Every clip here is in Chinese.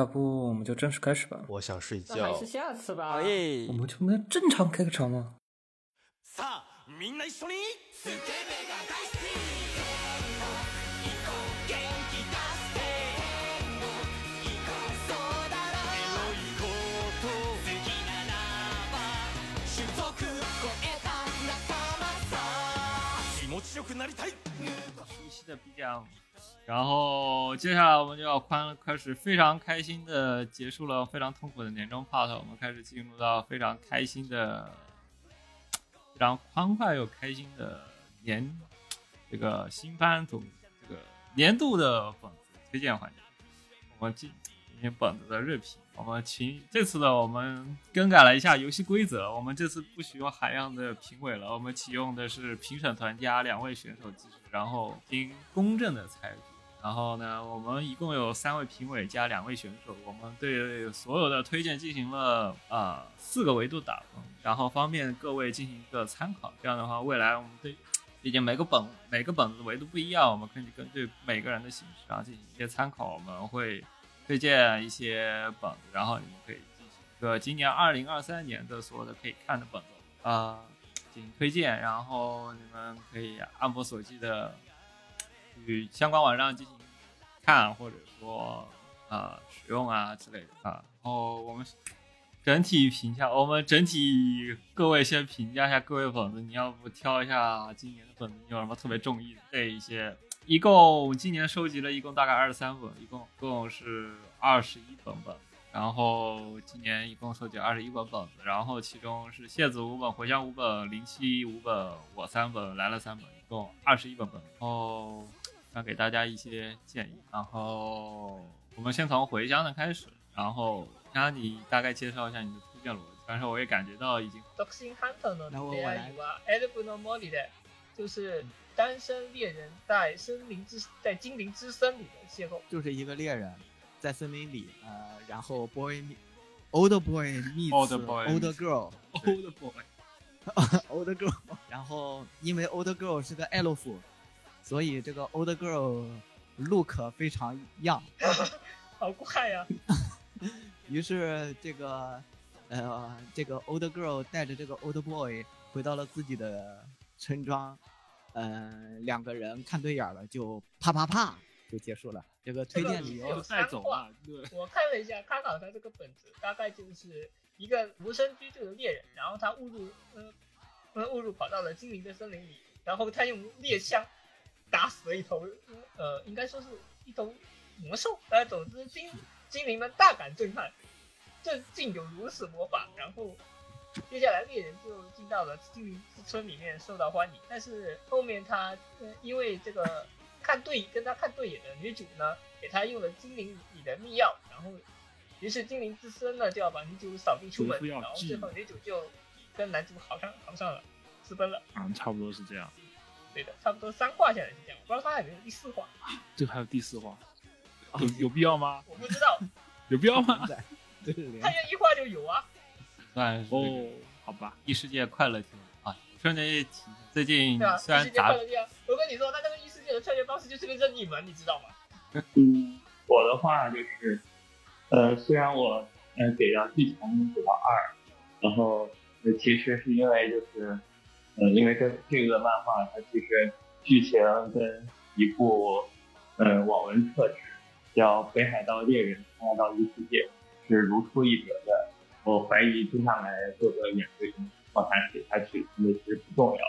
要不我们就正式开始吧？我想睡那还觉是。下次吧。好耶我！们就能正常开个场吗？さあみんな一緒にスケベが大好き行こう元気出して行こうそうだろエロいこと好きならば種族超えた仲間さ気持ちよくなりたい熟悉的 BGM， 然后接下来我们就要宽开始非常开心的结束了非常痛苦的年终 part，我们开始进入到非常开心的、非常欢快又开心的年这个新番总这个年度的本子推荐环节。我们进进行本子的热评，我们请这次的我们更改了一下游戏规则，我们这次不许用海量的评委了，我们启用的是评审团加两位选手机制，然后经公正的裁决。然后呢，我们一共有三位评委加两位选手，我们对所有的推荐进行了啊、四个维度打分，然后方便各位进行一个参考。这样的话，未来我们对毕竟每个本每个本子维度不一样，我们可以根据每个人的形式然后进行一些参考。我们会推荐一些本子，然后你们可以进行一个今年二零二三年的所有的可以看的本子啊、进行推荐，然后你们可以按摩手机的去相关网站进行看，或者说呃使用啊之类的啊。然后我们整体评价，我们整体各位先评价一下各位本子，你要不挑一下今年的本子，你有什么特别中意的这一些？一共今年收集了一共大概二十三本，一共共是二十一本本。然后今年一共收集二十一本本子，然后其中是谢子五本，茴香五本，零七五本，我三本，来了三本，一共二十一本本。然后想给大家一些建议。然后我们先从茴香的开始，然后让你大概介绍一下你的推荐逻辑。但是我也感觉到已经独身 hunter の那我恋愛はエルブの森で，就是单身猎人在森林之在精灵之森里的邂逅。就是一个猎人在森林里，呃，然后 boy meet- old boy meets Old boy old meets- girl old boy。 old girl，然后因为 old girl 是个 elf， 所以这个 old girl look 非常 young，好怪呀、于是这个呃这个 old girl 带着这个 old boy 回到了自己的村庄，呃两个人看对眼了就啪啪啪就结束了。这个推荐理由带走了，对，我看了一下，参考他这个本子，大概就是一个无声居住的猎人，然后他误入呃呃误入跑到了精灵的森林里，然后他用猎枪打死了一头呃应该说是一头魔兽，呃总之精精灵们大感震撼，这竟有如此魔法，然后。接下来猎人就进到了精灵之村里面受到欢迎，但是后面他呃因为这个看对跟他看对眼的女主呢，给他用了精灵里的密钥，然后于是精灵之森呢就要把女主扫地出门然后剂最后女主就跟男主好上好上了，私奔了。啊差不多是这样。对的，差不多三话下来是这样，我不知道他还有没有第四话，这个还有第四话，有有必要吗？我不知道，有必要吗？他愿一话就有啊。算是哦，好吧，异世界快乐天啊。顺便一提，最近虽然异世界快杂乐天，我跟你说，他这个异世界的穿越方式就是个任意门，你知道吗？嗯，我的话就是，呃，虽然我呃给到剧情给到二，然后呃其实是因为就是，呃，因为这这个漫画它其实剧情跟一部呃网文特质叫《北海道猎人：北海道异世界》是如出一辙的。我怀疑接下来各个演员往下写下去，真的是不重要。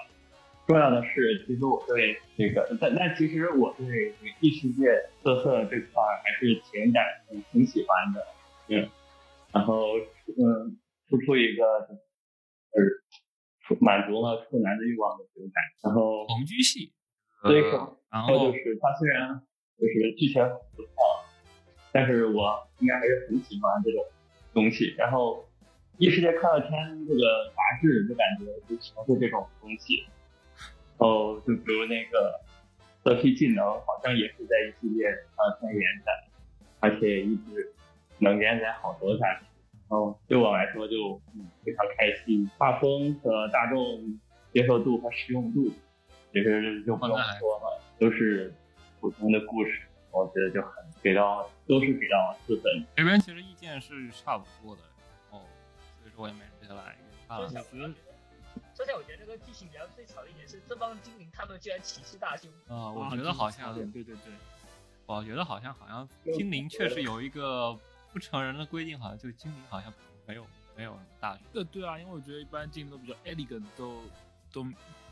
重要的是，其实我对这个，但但其实我对异世界特色这块还是挺感挺喜欢的，嗯，然后嗯，突出一个呃，满足了处男的欲望的这种感觉，然后同居戏，所以呃说然后就是他虽然就是剧情不错，但是我应该还是很喜欢这种东西。然后《异世界快乐天》这个杂志就感觉就全是这种东西。哦，就比如那个色批技能，好像也是在异世界快乐天连载，而且一直能连载好多下去。然后对我来说就嗯非常开心，画风和大众接受度和实用度，其实就不用说了，都是普通的故事，我觉得就很给到都是给到四分。这边其实意见是差不多的哦，所以说我也没忍下来看了说起。来，我觉得，说起来，我觉得这个剧情比较最吵的一点是，这帮精灵他们居然歧视大胸。啊，我啊觉得好像，对对对对，我觉得好像好像精灵确实有一个不成人的规定，好像就精灵好像没有没有大学。对对啊，因为我觉得一般精灵都比较 elegant，都都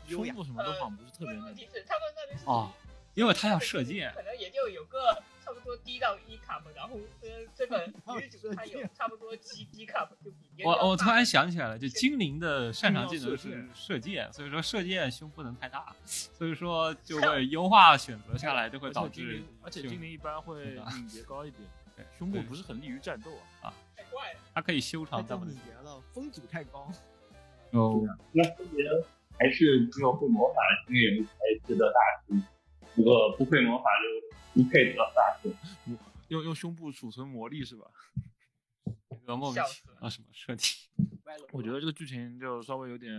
优雅胸部什么都好像不是特别那个。问题是他们那边是哦因为他要射箭可能也就有个差不多低到一 cup，然后呃，这个 女主她有差不多七 D cup，就比别人我我突然想起来了，就精灵的擅长技能是射箭，所以说射箭胸不能太大，所以说就 会优化选择下来，就会导致而且精灵一般会敏捷高一点对，胸部不是很利于战斗啊。啊太怪了。它可以修长这么敏捷了，风阻太高。哦，那分别还是只有会魔法的精灵才值得大胸，如果不会魔法就不配得大胸。用用胸部储存魔力是吧？这个莫名其妙什么设定？我觉得这个剧情就稍微有点，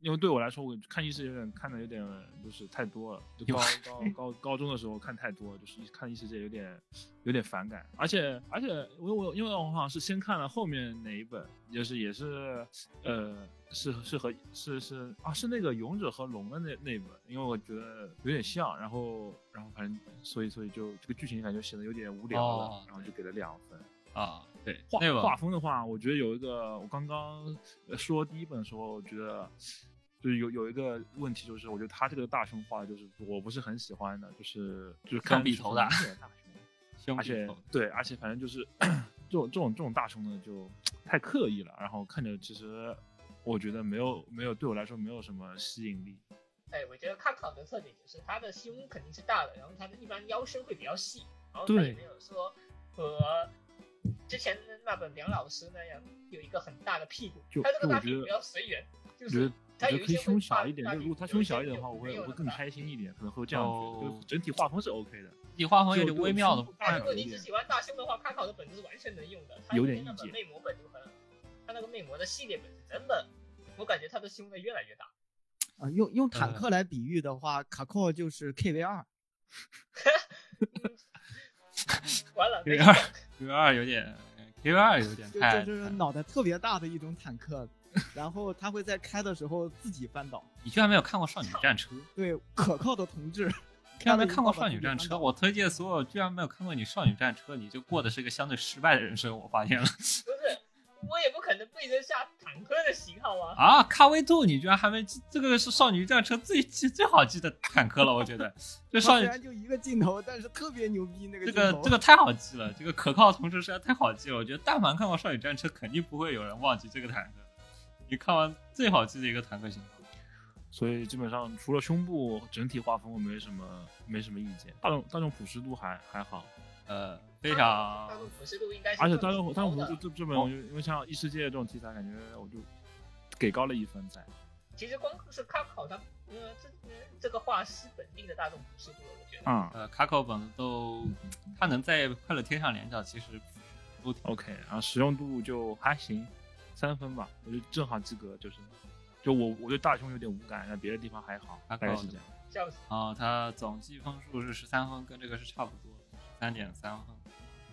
因为对我来说，我看异世有点看的有点就是太多了，就高高高高中的时候看太多，就是一看异世界有点有点反感，而且而且我我因为我好像是先看了后面哪一本，就是也是呃是是和是是啊是那个勇者和龙的那那一本，因为我觉得有点像，然后然后反正所以所以就这个剧情感觉写的有点无聊了，哦然后就给了两分。啊，对，画画风的话，我觉得有一个，我刚刚呃说第一本的时候，我觉得就是有有一个问题，就是我觉得他这个大胸画的就是我不是很喜欢的，就是就是看笔头的大胸，而且对，而且反正就是 这种这种这种大胸呢就太刻意了，然后看着其实我觉得没有没有对我来说没有什么吸引力。哎，我觉得卡考的特点就是他的胸肯定是大的，然后他的一般腰身会比较细，然后他对也没有说和之前的那本梁老师那样有一个很大的屁股，就他这个就我觉得大屁股比较随缘，就是他我觉得可以有一些胸小一点，就如果他胸小一点的话，我会我会更开心一点，可能会这样就整体画风是 OK 的。你画风有点微妙的如果你只喜欢大胸的话，卡考的本子是完全能用的。他有点那本意见魅魔本就很，他那个魅魔的系列本子真的，我感觉他的胸在越来越大。啊，用用呃坦克来比喻的话，卡扣就是 KV 二。完了二讲 Q 二有点 Q 二有点就太，就是脑袋特别大的一种坦克，然后他会在开的时候自己翻倒。你居然没有看过《少女战车》？对，可靠的同志。居然没看过《少女战车》，我推荐所有居然没有看过你《少女战车》，你就过的是一个相对失败的人生。我发现了 不是，我也不可能背得下坦克的型号啊。啊，咖威兔你居然还没记，这个是《少女战车》最记最好记的坦克了，我觉得。这少女虽然就一个镜头，但是特别牛逼那个这镜头。个这个太好记了，这个可靠同时实在太好记了。我觉得但凡看过《少女战车》，肯定不会有人忘记这个坦克。你看完最好记的一个坦克型号。所以基本上除了胸部整体画风我没什么没什么意见，大众大众朴实度还还好，呃，非常大众普适度应该是而且大众大众高的朴实度这这本我就因为像异世界这种题材，感觉我就给高了一分在。其实光是卡考它，呃，这呃这个画师本地的大众普适度，我觉得。啊、呃卡口本都，他能在快乐天上连着，其实都挺 OK，然后实用度就还行，三分吧，我就正好及格，就是，就我我对大胸有点无感，但别的地方还好，大概是这样。笑死！啊，他总计分数是十三分，跟这个是差不多，三点三分。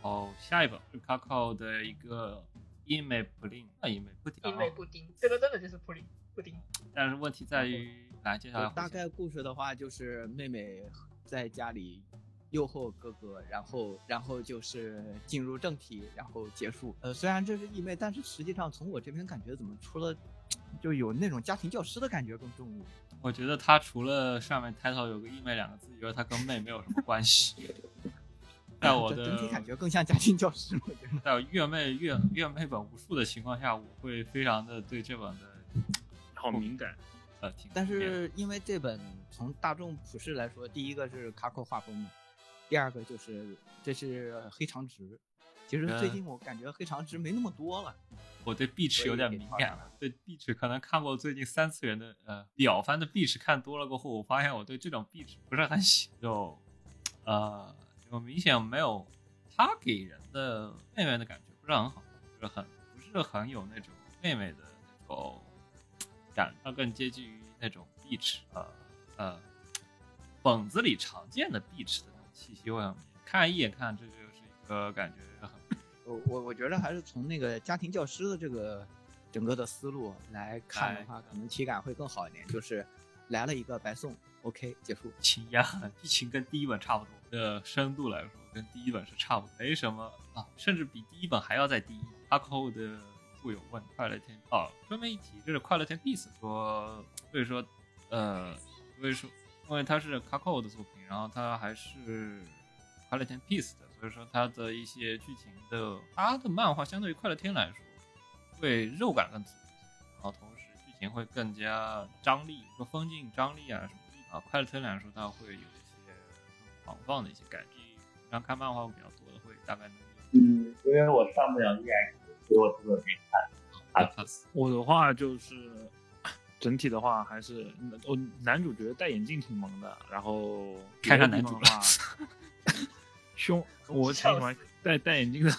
哦，下一本是 Kakao 的一个伊美普林，啊，伊美布丁，因为布丁，这个真的就是布丁布丁。但是问题在于，来接下来大概故事的话，就是妹妹在家里诱惑哥哥，然后然后就是进入正题，然后结束。呃，虽然这是义妹，但是实际上从我这边感觉，怎么除了就有那种家庭教师的感觉更重。我觉得他除了上面 title 有个义妹两个字以外，他跟妹没有什么关系。在我的整体感觉更像家庭教师，我觉得。在我阅妹阅阅妹本无数的情况下，我会非常的对这本的好敏感，呃挺。但是因为这本从大众普世来说，第一个是卡口画风嘛，第二个就是这是黑长直。其实最近我感觉黑长直没那么多了。我对碧池有点敏感了，对碧池可能看过最近三次元的呃表番的碧池看多了过后，我发现我对这种碧池不是很喜，就呃就明显没有他给人的妹妹的感觉不是很好，就是很不是很有那种妹妹的那种感，它更接近于那种碧池呃呃本子里常见的碧池的那种气息味。看一眼看这就是一个感觉很我我我觉得还是从那个家庭教师的这个整个的思路来看的话，可能体感会更好一点。就是来了一个白送，OK 结束。情呀，剧情跟第一本差不多的深度来说，跟第一本是差不多，没什么啊，甚至比第一本还要再低。阿扣的会有问快乐天哦，顺便一提，这是快乐天 Peace 说，所以说呃，所以说因为它是卡扣的作品，然后它还是快乐天 Peace 的，所以说它的一些剧情的，它的漫画相对于快乐天来说，会肉感更足，情会更加张力，说风景张力啊什么的啊，快乐推来说它会有一些更狂放的一些感觉，然后看漫画比较多的会大概能嗯，因为我上不了 EX，所以我特别没看。啊，我的话就是整体的话还是我男主角戴眼镜挺萌的，然后 看上男主的话，胸我挺喜欢戴戴眼镜的，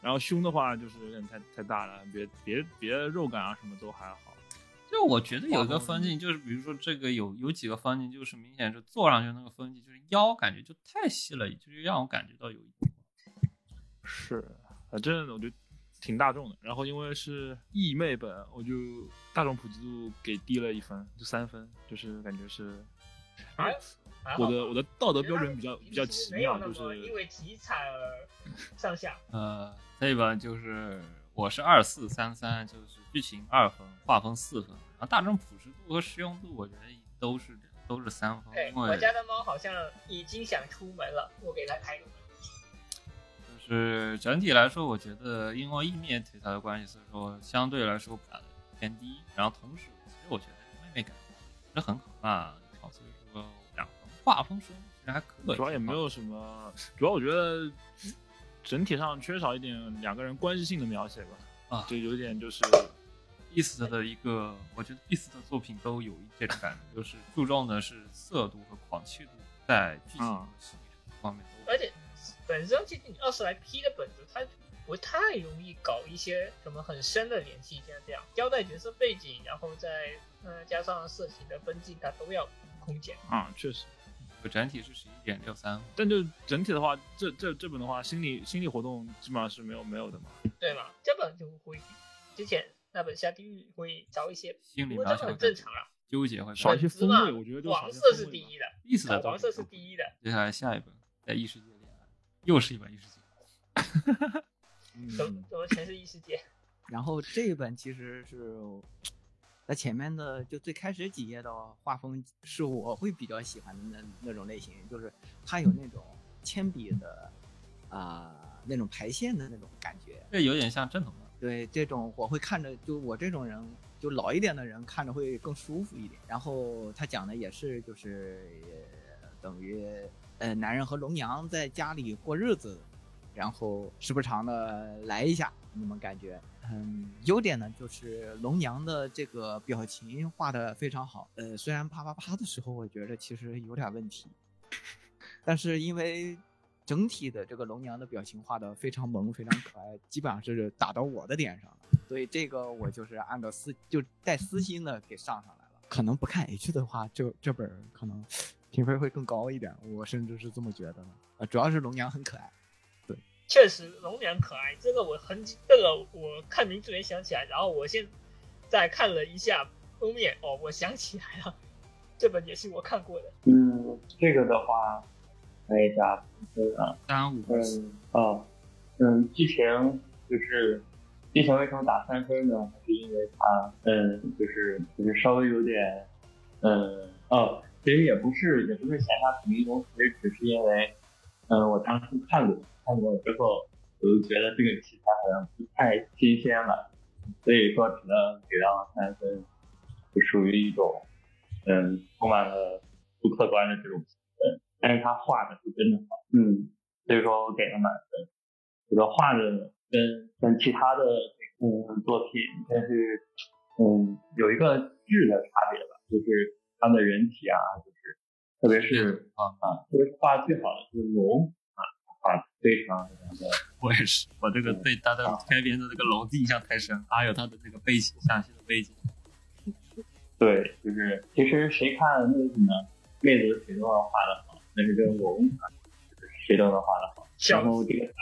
然后胸的话就是有点太太大了，别别别的肉感啊什么都还好。就我觉得有一个分镜，就是比如说这个有有几个分镜，就是明显是坐上去那个分镜，就是腰感觉就太细了，就是让我感觉到有一点是，反正我觉得挺大众的。然后因为是义妹本，我就大众普及度给低了一分，就三分，就是感觉是还还好我的我的道德标准比较比较奇妙，就是因为题材而上下。呃，这一本就是我是二四三三，就是剧情二分，画风四分，然后大众朴实度和实用度，我觉得都是都是三分，对，我家的猫好像已经想出门了，我给它开个门。就是整体来说，我觉得因为意面题材的关系，所以说相对来说打的偏低。然后同时，其实我觉得妹妹感不是很可怕，好，所以说两个画风实用度其实还可以。主要也没有什么，主要我觉得整体上缺少一点两个人关系性的描写吧，啊就有点就是 Beast 的一个，我觉得 Beast 的作品都有一这种感觉，就是注重的是色度和狂气度，在剧情和方面都。而且本身其实你二十来 P 的本子，它不太容易搞一些什么很深的联系，像这样交代角色背景，然后再呃加上色情的分镜，它都要空间。啊，确实。就整体是十一点六三，但就整体的话，这这这本的话，心理心理活动基本上是没有没有的嘛。对吗？这本就会之前那本下地狱会少一些，心理不过很正常啊。纠结会少一些风味我觉得就黄色是第一的，Beast 的黄色是第一的。接下来下一本在异世界恋爱，又是一本异世界。怎怎么全是异世界？然后这一本其实是在前面的就最开始几页的画风是我会比较喜欢的那那种类型，就是它有那种铅笔的啊、那种排线的那种感觉。这有点像正统漫。对这种我会看着，就我这种人，就老一点的人看着会更舒服一点。然后他讲的也是就是等于呃男人和龙娘在家里过日子，然后时不常的来一下那种感觉。嗯，优点呢就是龙娘的这个表情画的非常好。呃，虽然啪啪啪的时候我觉得其实有点问题，但是因为整体的这个龙娘的表情画的非常萌，非常可爱，基本上是打到我的点上了。所以这个我就是按照私就带私心的给上上来了。可能不看 H 的话，这这本儿可能评分会更高一点，我甚至是这么觉得的。呃，主要是龙娘很可爱。对确实龙娘可爱，这个我很这个我看名字没想起来，然后我现在看了一下封面，哦，我想起来了，这本也是我看过的。嗯，这个的话，看一下评分啊，三五分啊，嗯，剧情就是剧情为什么打三分呢？还是因为他，嗯，就是就是稍微有点，嗯哦，其实也不是也不是嫌它同一东西，只是因为，嗯，我当初看过看过之后，我就觉得这个题材好像不太新鲜了，所以说只能给到三分，就属于一种，嗯，充满了不客观的这种但是他画的是真的好，嗯，所以说我给了满分。这个画的跟跟其他的嗯作品，但是嗯有一个质的差别吧，就是他的人体啊，就是特别是啊，啊，特别是画的最好的就是龙啊，画的非常非常的 我也是，我这个对他的开篇的这个龙的印象太深，还有他的这个背景详细的背景。对，就是其实谁看妹子呢，妹子谁都能画得好，但是这个龙谁都能画得好。然后这个打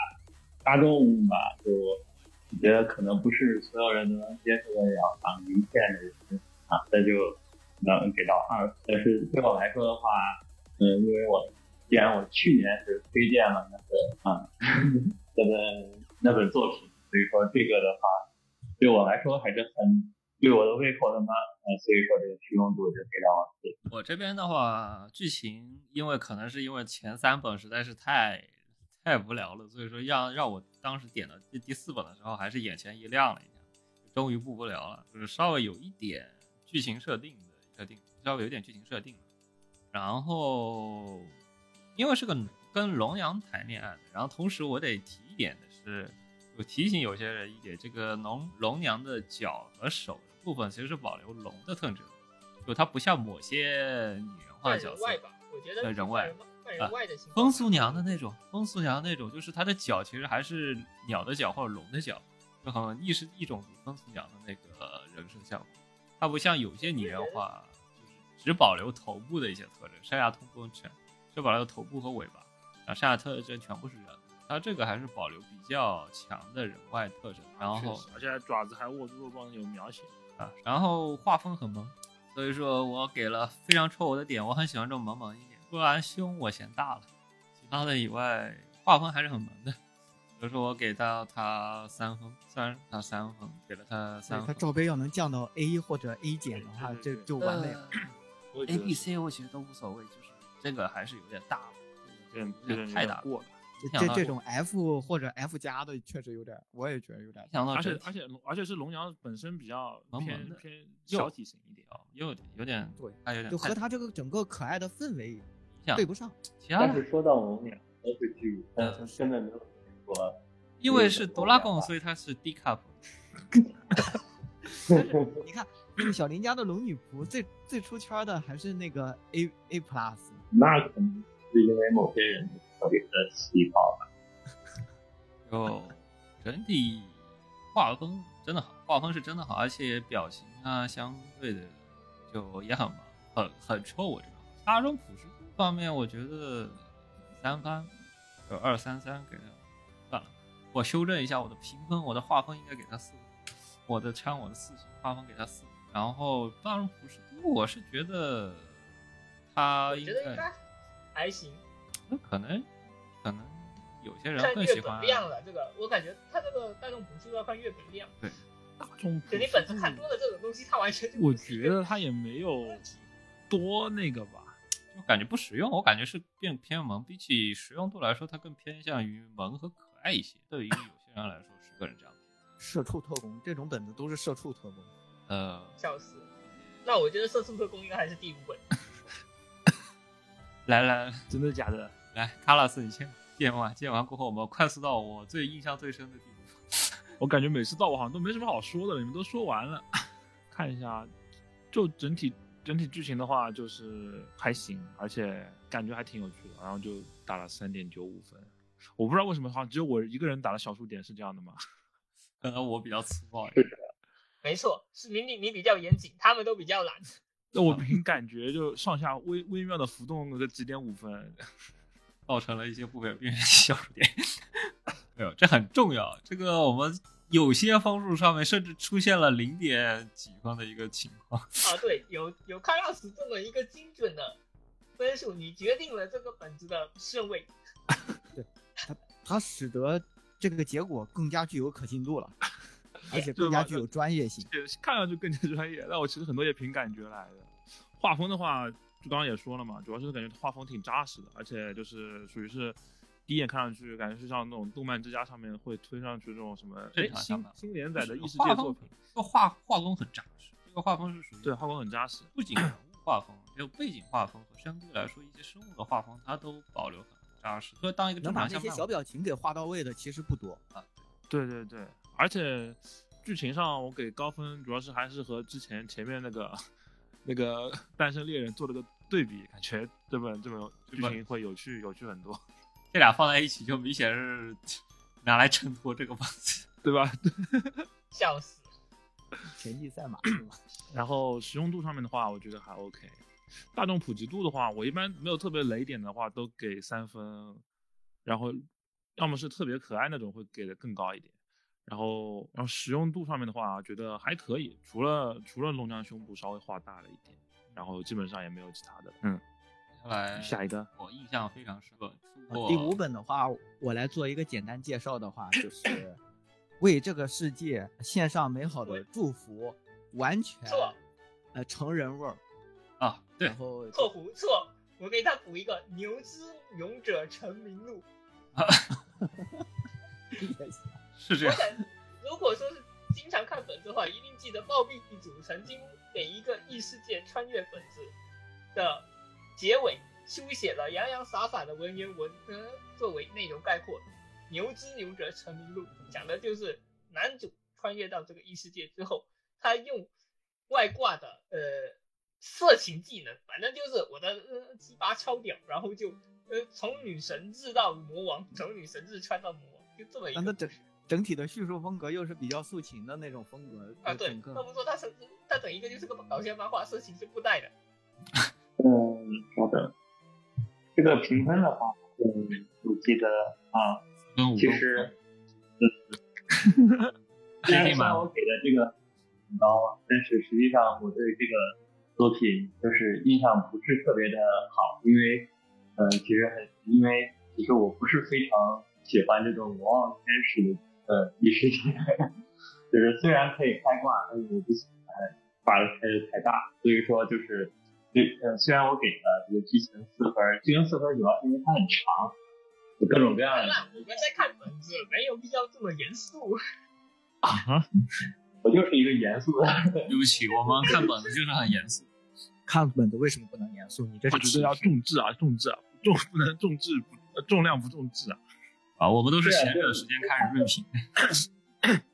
大众吧，就我觉得可能不是所有人都能接受得了啊一线的人啊，那就能给到二。但是对我来说的话，嗯，因为我既然我去年是推荐了那个啊那本那本作品，所以说这个的话，对我来说还是很对我的胃口的嘛，呃，所以说这个实用度就给到了。我这边的话，剧情因为可能是因为前三本实在是太太无聊了，所以说让让我当时点到第第四本的时候，还是眼前一亮了一下，终于不无聊了，就是稍微有一点剧情设定的设定，稍微有点剧情设定。然后因为是个跟龙阳谈恋爱的，然后同时我得提一点的是，我提醒有些人一点，这个龙龙娘的脚和手部分其实是保留龙的特征，就它不像某些拟人化的角色，人外吧，我觉得人外半人外的情况。风俗娘的那种，风俗娘那种，就是它的脚其实还是鸟的脚或者龙的脚，就很亦是一种风俗娘的那个人生效果。它不像有些拟人化，就是只保留头部的一些特征，剩下通风全只保留头部和尾巴，然后剩下特征全部是人。它这个还是保留比较强的人外特征，然后而且爪子还握住肉棒有描写。啊，然后画风很萌，所以说我给了非常戳我的点，我很喜欢这种萌萌一点，不然胸我嫌大了，其他的以外画风还是很萌的，所以说我给到他三分，虽然他三分，给了他三分。他罩杯要能降到 A 或者 A 减的话，这就完美了。我也觉 A、得 B、C 我其实都无所谓，就是这个还是有点大了，这有这点太大了。这这这种 F 或者 F 加的确实有点，我也觉得有点。想到整体而且而且而且是龙阳本身比较萌萌偏偏小体型一点，哦有有点对，还有点就和它这个整个可爱的氛围对不上。其他的但是说到龙娘这个剧，但是真的没有说，因为是哆啦 A 所以它是 D cup。你看那个小林家的龙女仆最最出圈的还是那个 A A plus，那可能是因为某些人特别的喜好吧。就整体画风真的好，画风是真的好，而且表情啊相对的就也很萌，很很臭我这个。大众朴实度方面，我觉得三番就二三三给他算了，我修正一下我的评分，我的画风应该给他四，我的枪我的四星画风给他四，然后大众朴实度我是觉得他应该觉得应该还行，那可能可能有些人看月更喜欢本量了。这个我感觉他这个大众不是要看月本量，大众就你本子看多了这种东西，它完全就我觉得他也没有多那个吧。就感觉不实用，我感觉是变偏萌。比起实用度来说，它更偏向于萌和可爱一些。对于有些人来说，是个人这样。社畜特工这种本子都是社畜特工。呃，笑死。那我觉得《社畜特工》应该还是第五本。来来真的假的？来，卡拉斯，你先见完，见完过后，我们快速到我最印象最深的地方。我感觉每次到我好像都没什么好说的了，你们都说完了。看一下，就整体整体剧情的话，就是还行，而且感觉还挺有趣的，然后就打了三点九五分。我不知道为什么，好像只有我一个人打了小数点，是这样的吗？可能我比较粗暴一点，没错，是你你你比较严谨，他们都比较懒。那我凭感觉就上下微微妙的浮动个几点五分，造成了一些不可避免的小数点。没有，这很重要。这个我们有些方数上面甚至出现了零点几分的一个情况。啊，对，有有看到死这么一个精准的分数，你决定了这个本子的顺位。对，它它使得这个结果更加具有可信度了，而且更加具有专业性。也看上去更加专业。但我其实很多也凭感觉来的。画风的话，就刚刚也说了嘛，主要是感觉画风挺扎实的，而且就是属于是第一眼看上去感觉是像那种动漫之家上面会推上去这种什么哎新新连载的异世界作品，这个画画工很扎实，这个画风是属于对，画风很扎实。不仅人物画风，还有背景画风和相对来说一些生物的画风，它都保留很扎实。所以当一个正能把那些小表情给画到位的其实不多啊。对对对，而且剧情上我给高分，主要是还是和之前前面那个那个诞生猎人做了个对比，感觉这本这本剧情会有趣有趣很多，这俩放在一起，就明显是拿来衬托这个房子。对吧？笑死！田忌赛马是吧？然后实用度上面的话，我觉得还 OK。大众普及度的话，我一般没有特别雷点的话，都给三分。然后要么是特别可爱那种会给的更高一点。然后，然后实用度上面的话，觉得还可以，除了除了龙娘胸部稍微画大了一点，然后基本上也没有其他的。嗯，接下来下一个，我印象非常深刻，第五本的话，我来做一个简单介绍的话，就是 为这个世界献上美好的祝福，完全错呃成人味儿。啊，对然，后错胡错，我给他补一个牛之勇者成名录。是这样。我想，如果说是经常看本子的话，一定记得暴毙组曾经给一个异世界穿越本子的结尾书写了洋洋洒洒的文言文，呃，作为内容概括，《牛之牛者成名录》讲的就是男主穿越到这个异世界之后，他用外挂的呃色情技能，反正就是我的呃鸡巴超屌，然后就呃从女神至到魔王，从女神至穿到魔王，就这么一个。整体的叙述风格又是比较抒情的那种风格啊，对整，个那不说他是他整一个就是个搞笑漫画，色情是不带的。嗯，稍等，这个评分的话，嗯，我记得啊，其实，嗯虽然我给的这个很高，但是实际上我对这个作品就是印象不是特别的好，因为，呃，其实很，因为其实我不是非常喜欢这种魔王天使的呃异世界，就是虽然可以开挂，但是我不喜欢挂的开的太大，所以说就是，对呃虽然我给了这个剧情四分，剧情四分主要是因为它很长，有各种各样的。我们在看本子，没有必要这么严肃。啊 我就是一个严肃的。对不起，我们看本子就是很严肃。看本子为什么不能严肃？你这是要重质啊，重质啊，重不能重质不呃重量不重质啊。啊，我们都是闲着的时间开始润评。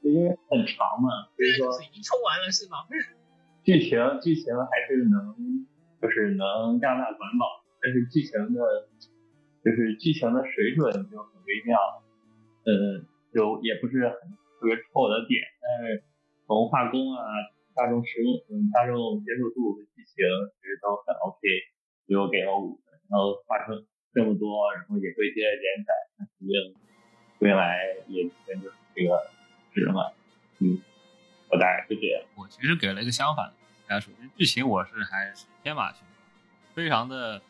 因为很长嘛，所以说已经抽完了是吗？剧情剧情还是能就是能量大管饱，但是剧情的，就是剧情的水准就很微妙，呃，有也不是很特别戳我的点，但是从画工啊、大众使用、嗯大众接受度和剧情其实都很 OK，所以我给了五分，然后画成这么多，然后也会接着连载，那肯定未来也跟就是这个值嘛，嗯，我大概就这样。我其实给了一个相反的，大家首先剧情我是还是天马行空，非常的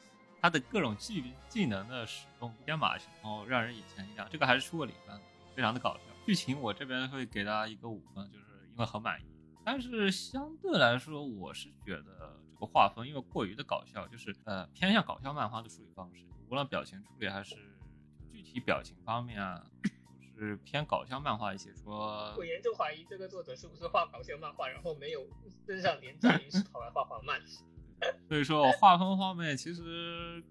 它的各种技技能的使用天马行空，让人眼前一亮。这个还是出过零分，非常的搞笑。剧情我这边会给大家一个五分，就是因为很满意。但是相对来说，我是觉得这个画风因为过于的搞笑，就是呃偏向搞笑漫画的处理方式，无论表情处理还是具体表情方面啊，都是偏搞笑漫画一些。说我严重怀疑这个作者是不是画搞笑漫画，然后没有跟上连载，于是跑来画画漫。所以说我画风方面其实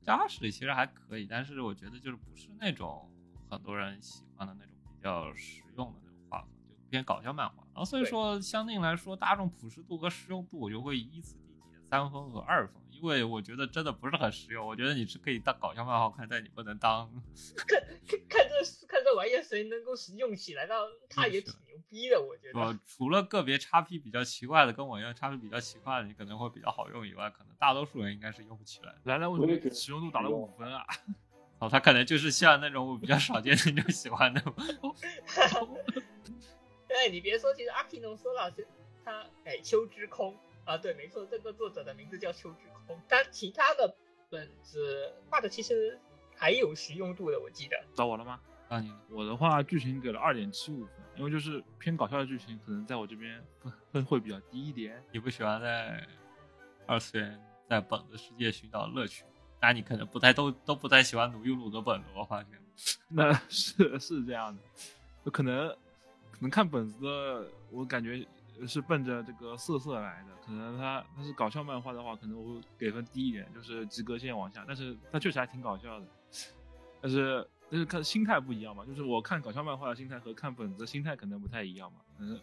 扎实其实还可以，但是我觉得就是不是那种很多人喜欢的那种比较实用的那种画风，就偏搞笑漫画。然后所以说相对来说，大众普适度和实用度我就会依次递减三分和二分，因为我觉得真的不是很实用。我觉得你是可以当搞笑漫画看，但你不能当看看看这 看这玩意儿谁能够实用起来，那他也挺牛逼的，我觉我得。除了个别叉 P 比较奇怪的，跟我一样叉 P 比较奇怪的，你可能会比较好用以外，可能大多数人应该是用不起来的。来来，为什么使用度打了五分啊？哦，他可能就是像那种我比较少见的那种喜欢的。对，你别说，其实阿皮农说老师他哎秋之空啊，对，没错，这个作者的名字叫秋之空。他其他的本子画的其实还有实用度的，我记得。找我了吗？啊，你我的话，剧情给了二点七五分，因为就是偏搞笑的剧情，可能在我这边分分会比较低一点。你不喜欢在二次元在本子世界寻找乐趣，那你可能不太都都不太喜欢鲁豫鲁的本子，我发现。那 是是这样的，就可能可能看本子的，我感觉是奔着这个色色来的。可能他他是搞笑漫画的话，可能我会给分低一点，就是及格线往下。但是他确实还挺搞笑的，但是但是看心态不一样嘛，就是我看搞笑漫画的心态和看本子心态可能不太一样嘛。可能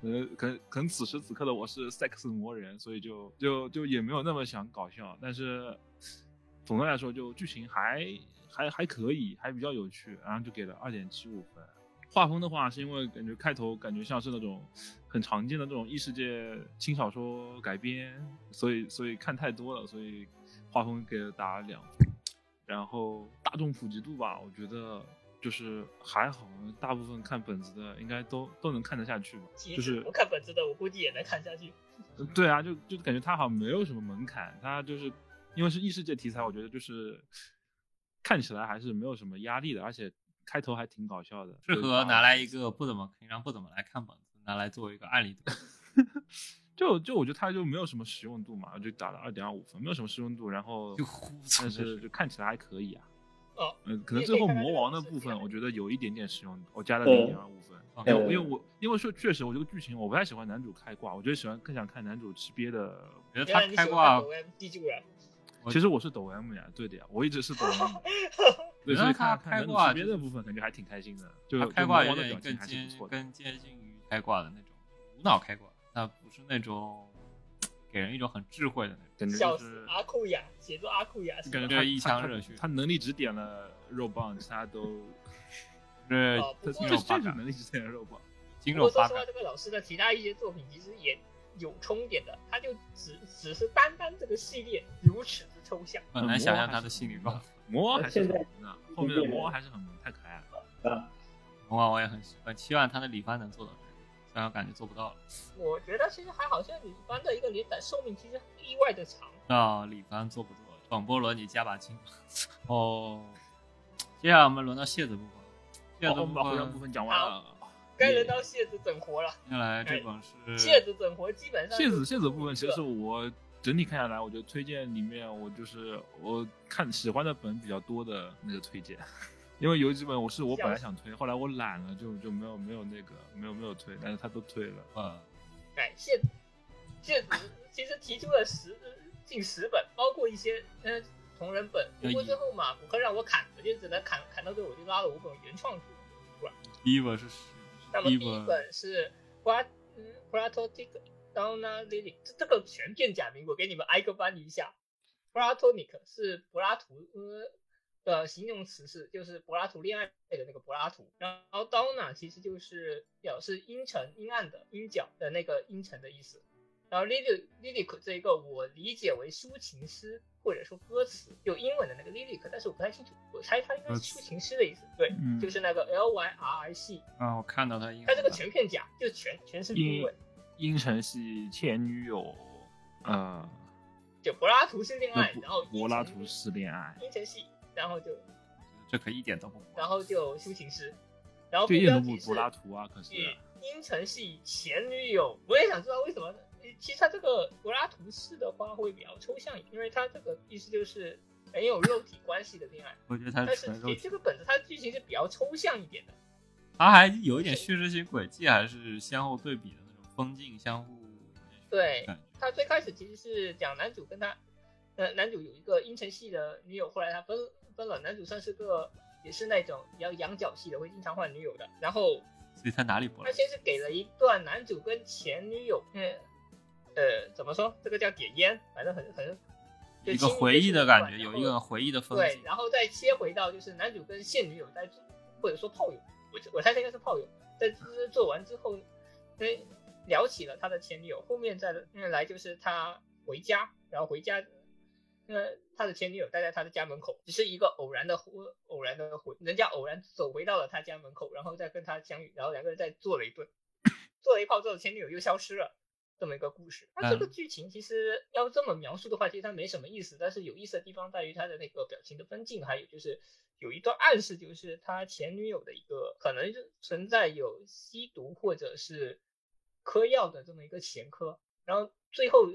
可能可能可能此时此刻的我是 sex 魔人，所以就就就也没有那么想搞笑，但是总的来说就剧情还还还可以，还比较有趣，然后就给了二点七五分。画风的话，是因为感觉开头感觉像是那种很常见的这种异世界轻小说改编，所以所以看太多了，所以画风给了打两分。然后大众普及度吧，我觉得就是还好，大部分看本子的应该都都能看得下去吧。其实就是不看本子的，我估计也能看下去。对啊，就就感觉它好像没有什么门槛，它就是因为是异世界题材，我觉得就是看起来还是没有什么压力的，而且开头还挺搞笑的，适合拿来一个不怎么平常不怎么来看本子，拿来作为一个案例读。就就我觉得他就没有什么实用度嘛，就打了二点二五分，没有什么实用度，然后但是就看起来还可以啊。哦，嗯，可能最后魔王的部分，我觉得有一点点实用，我加了对零点二五分。对因为因为我因为说确实我这个剧情我不太喜欢男主开挂，我觉得喜欢更想看男主吃瘪的。我觉得他开挂。其实我是抖 M 呀，对的呀，我一直是抖 M 的。对，所以觉得他开挂的部分，感觉还挺开心的。就他开挂有点更接。更接近于开挂的那种无脑开挂，那不是那种给人一种很智慧的那种。感觉笑死就是阿库亚，写作阿库亚是吧，对一感觉他他他腔热血他能力只点了肉棒，其他都 是哦不他过这这是金肉八嘎，能力只点了肉棒。金不过说实话。这个老师的其他一些作品其实也有冲点的，他就只只是单单这个系列如此之抽象。很难想象他的心理状态。魔王还是很萌的，后面的魔王还是很萌，太可爱了。啊，红王我也很喜欢，期望他的李帆能做到这个，虽然我感觉做不到了。我觉得其实还好，现在李帆的一个连载寿命其实意外的长。那李帆做不做？广波罗你加把劲。哦，接下来我们轮到蟹子部分。蟹子部分讲完了。该轮到蟹子整活了，接下来这本是蟹子整活基本上蟹子就是谢子部分，其实我整体看下来，我觉得推荐里面我就是我看喜欢的本比较多的那个推荐，因为有几本我是我本来想推，后来我懒了，就就没有没有那个没有没有推，但是他都推了。嗯，感，谢子谢子其实提出了十近十本，包括一些呃同人本，不过最后嘛，补课让我砍，我就只能砍砍到最后，我就拉了五本原创书。第一本是那么第一本本是 Plat 嗯 Platonic Donna Lily，这这个全片假名，我给你们挨个翻译一下。Platonic 是柏拉图呃的形容词是就是柏拉图恋爱的那个柏拉图，然后 Donna 其实就是表示阴沉阴暗的阴角的那个阴沉的意思。然后 Lily Lyric 这一个我理解为抒情诗或者说歌词，有英文的那个 Lyric，但是我不太清楚，我猜它应该是抒情诗的意思。对，嗯就是那个 L Y R I C。啊，我看到它英文它这个全片假，就全全是英阴文。阴沉系前女友，呃，就柏拉图式恋爱，然后柏拉图式恋爱，阴沉系，然后就这可一点都不然后就抒情诗，然后这一点都不柏拉图啊，可是与阴沉系前女友。我也想知道为什么。其实他这个柏拉图式的话会比较抽象一点，因为他这个意思就是没有肉体关系的恋爱，我觉得他但是这个本子它的剧情是比较抽象一点的。他还有一点叙事性轨迹，还是先后对比的风景相互对。他最开始其实是讲男主跟他，呃，男主有一个阴沉系的女友，后来他分分了。男主算是个也是那种比较羊角系的，会经常换女友的。然后所以他哪里不他先是给了一段男主跟前女友，嗯，呃，怎么说？这个叫点烟，反正很很一个回忆的感觉，有一个回忆的风对，然后再切回到就是男主跟现女友在做，或者说炮友，我我猜这应该是炮友，在做完之后，哎，聊起了他的前女友，后面再嗯来就是他回家，然后回家，呃，他的前女友待在他的家门口，只是一个偶然的偶然的回，人家偶然走回到了他家门口，然后再跟他相遇，然后两个人再做了一顿，做了一炮之后，前女友又消失了。这么一个故事，那这个嗯剧情其实要这么描述的话，其实它没什么意思。但是有意思的地方在于它的那个表情的分镜，还有就是有一段暗示，就是他前女友的一个可能就存在有吸毒或者是嗑药的这么一个前科。然后最后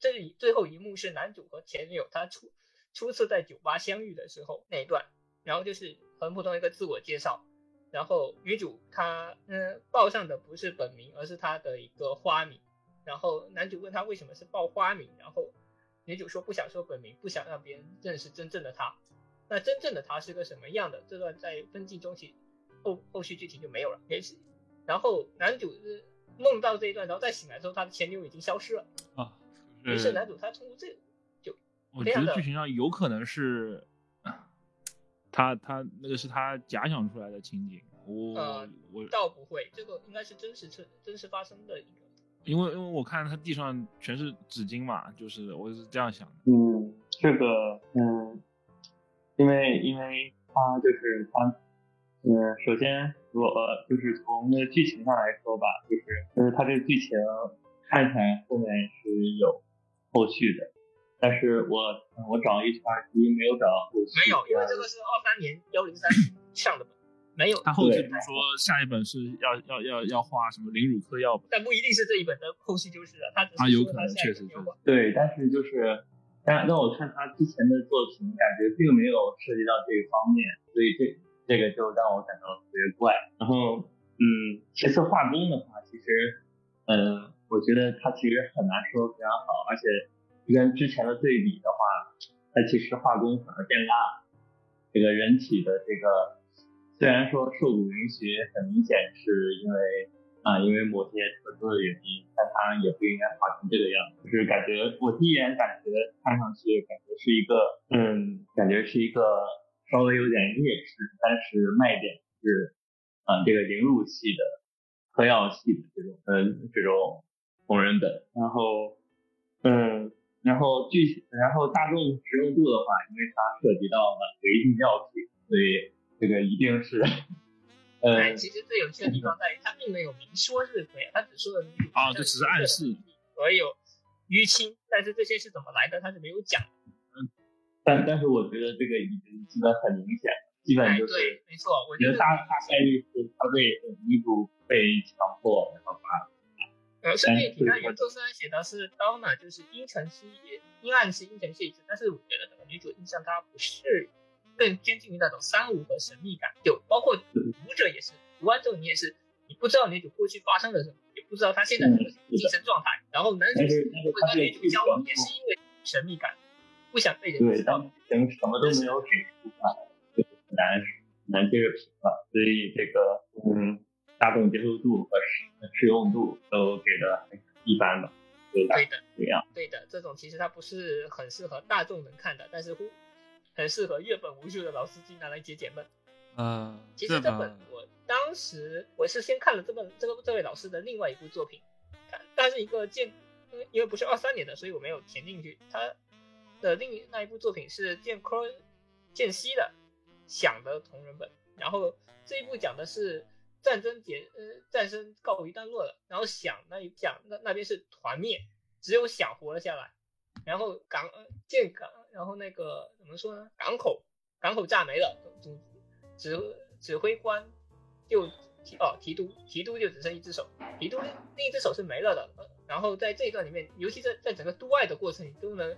这里最后一幕是男主和前女友他初初次在酒吧相遇的时候那一段，然后就是很普通一个自我介绍。然后女主她嗯报上的不是本名，而是她的一个花名。然后男主问他为什么是报花名，然后女主说不想说本名，不想让别人认识真正的他。那真正的他是个什么样的？这段在分镜中其后后续剧情就没有了，也是。然后男主是梦到这一段，然后再醒来之后，他的前女友已经消失了。啊，于就是是男主他通过这我这样的觉得剧情上有可能是，他他那个是他假想出来的情景。我、呃我倒不会，这个应该是真实真真实发生的一个。因为因为我看他地上全是纸巾嘛，就是我是这样想的。嗯，这个嗯，因为因为他就是他嗯，首先我就是从那个剧情上来说吧，就是就是它这个剧情看起来后面是有后续的，但是我嗯我找了一圈儿，其实没有找到后续。没有，因为这个是二三年幺零三上的本，没有。他后续对不是说下一本是要要要要画什么灵乳嗑药本？但不一定是这一本的后续就是了，他只啊有可能确实是对，但是就是，但那我看他之前的作品，感觉并没有涉及到这一方面，所以这这个就让我感到特别怪。然后，嗯，其次画工的话，其实，嗯，我觉得他其实很难说非常好，而且跟之前的对比的话，它其实画工反而变烂了。这个人体的这个，虽然说受骨允许，很明显是因为啊，因为某些特殊的原因，但它也不应该画成这个样子。就是感觉我第一眼感觉看上去感觉是一个，嗯，感觉是一个稍微有点劣势，但是卖点是，啊，这个灵乳系的、嗑药系的这种，嗯，这种同人本。然后，嗯，然后剧，然后大众实用度的话，因为它涉及到了违禁药品，所以这个一定是，呃，哎，其实最有趣的地方在于，他并没有明说是可以，他只说了啊这只是暗示所有淤青，但是这些是怎么来的，他是没有讲。但但是我觉得这个已经基本很明显了，基本哎，就是对，没错，我觉得大大概率是他被女主被强迫然后把呃，顺便提，哎对他原著虽然写的是刀嘛，就是阴沉系、阴暗系、阴沉系子，但是我觉得女主印象她不是更接近于那种三无和神秘感，就包括读者也是，读完之后你也是，你不知道女主过去发生了什么，也不知道她现在的。精神状态，然后男主会跟女主交往也是因为神秘感，不想被人对，知道当。剧情什么都没有给出来，就很难很难接着评了。所以这个嗯，大众接受度和适适用度都给的一般吧，就大概对的，这样。对的，这种其实它不是很适合大众能看的，但是乎很适合阅本无数的老司机拿来解解闷。嗯，其实这本本我当时我是先看了这本这个这位老师的另外一部作品，但但是一个建，因为因为不是二三年的，所以我没有填进去。他的另一那一部作品是剑科剑西的想的同人本，然后这一部讲的是战争结呃战争告一段落了，然后想那一讲那那边是团灭，只有想活了下来，然后港呃建港，然后那个怎么说呢？港口港口炸没了，总指指挥官就提哦提督提督就只剩一只手，提督另一只手是没了的。然后在这一段里面，尤其在在整个督外的过程里，都能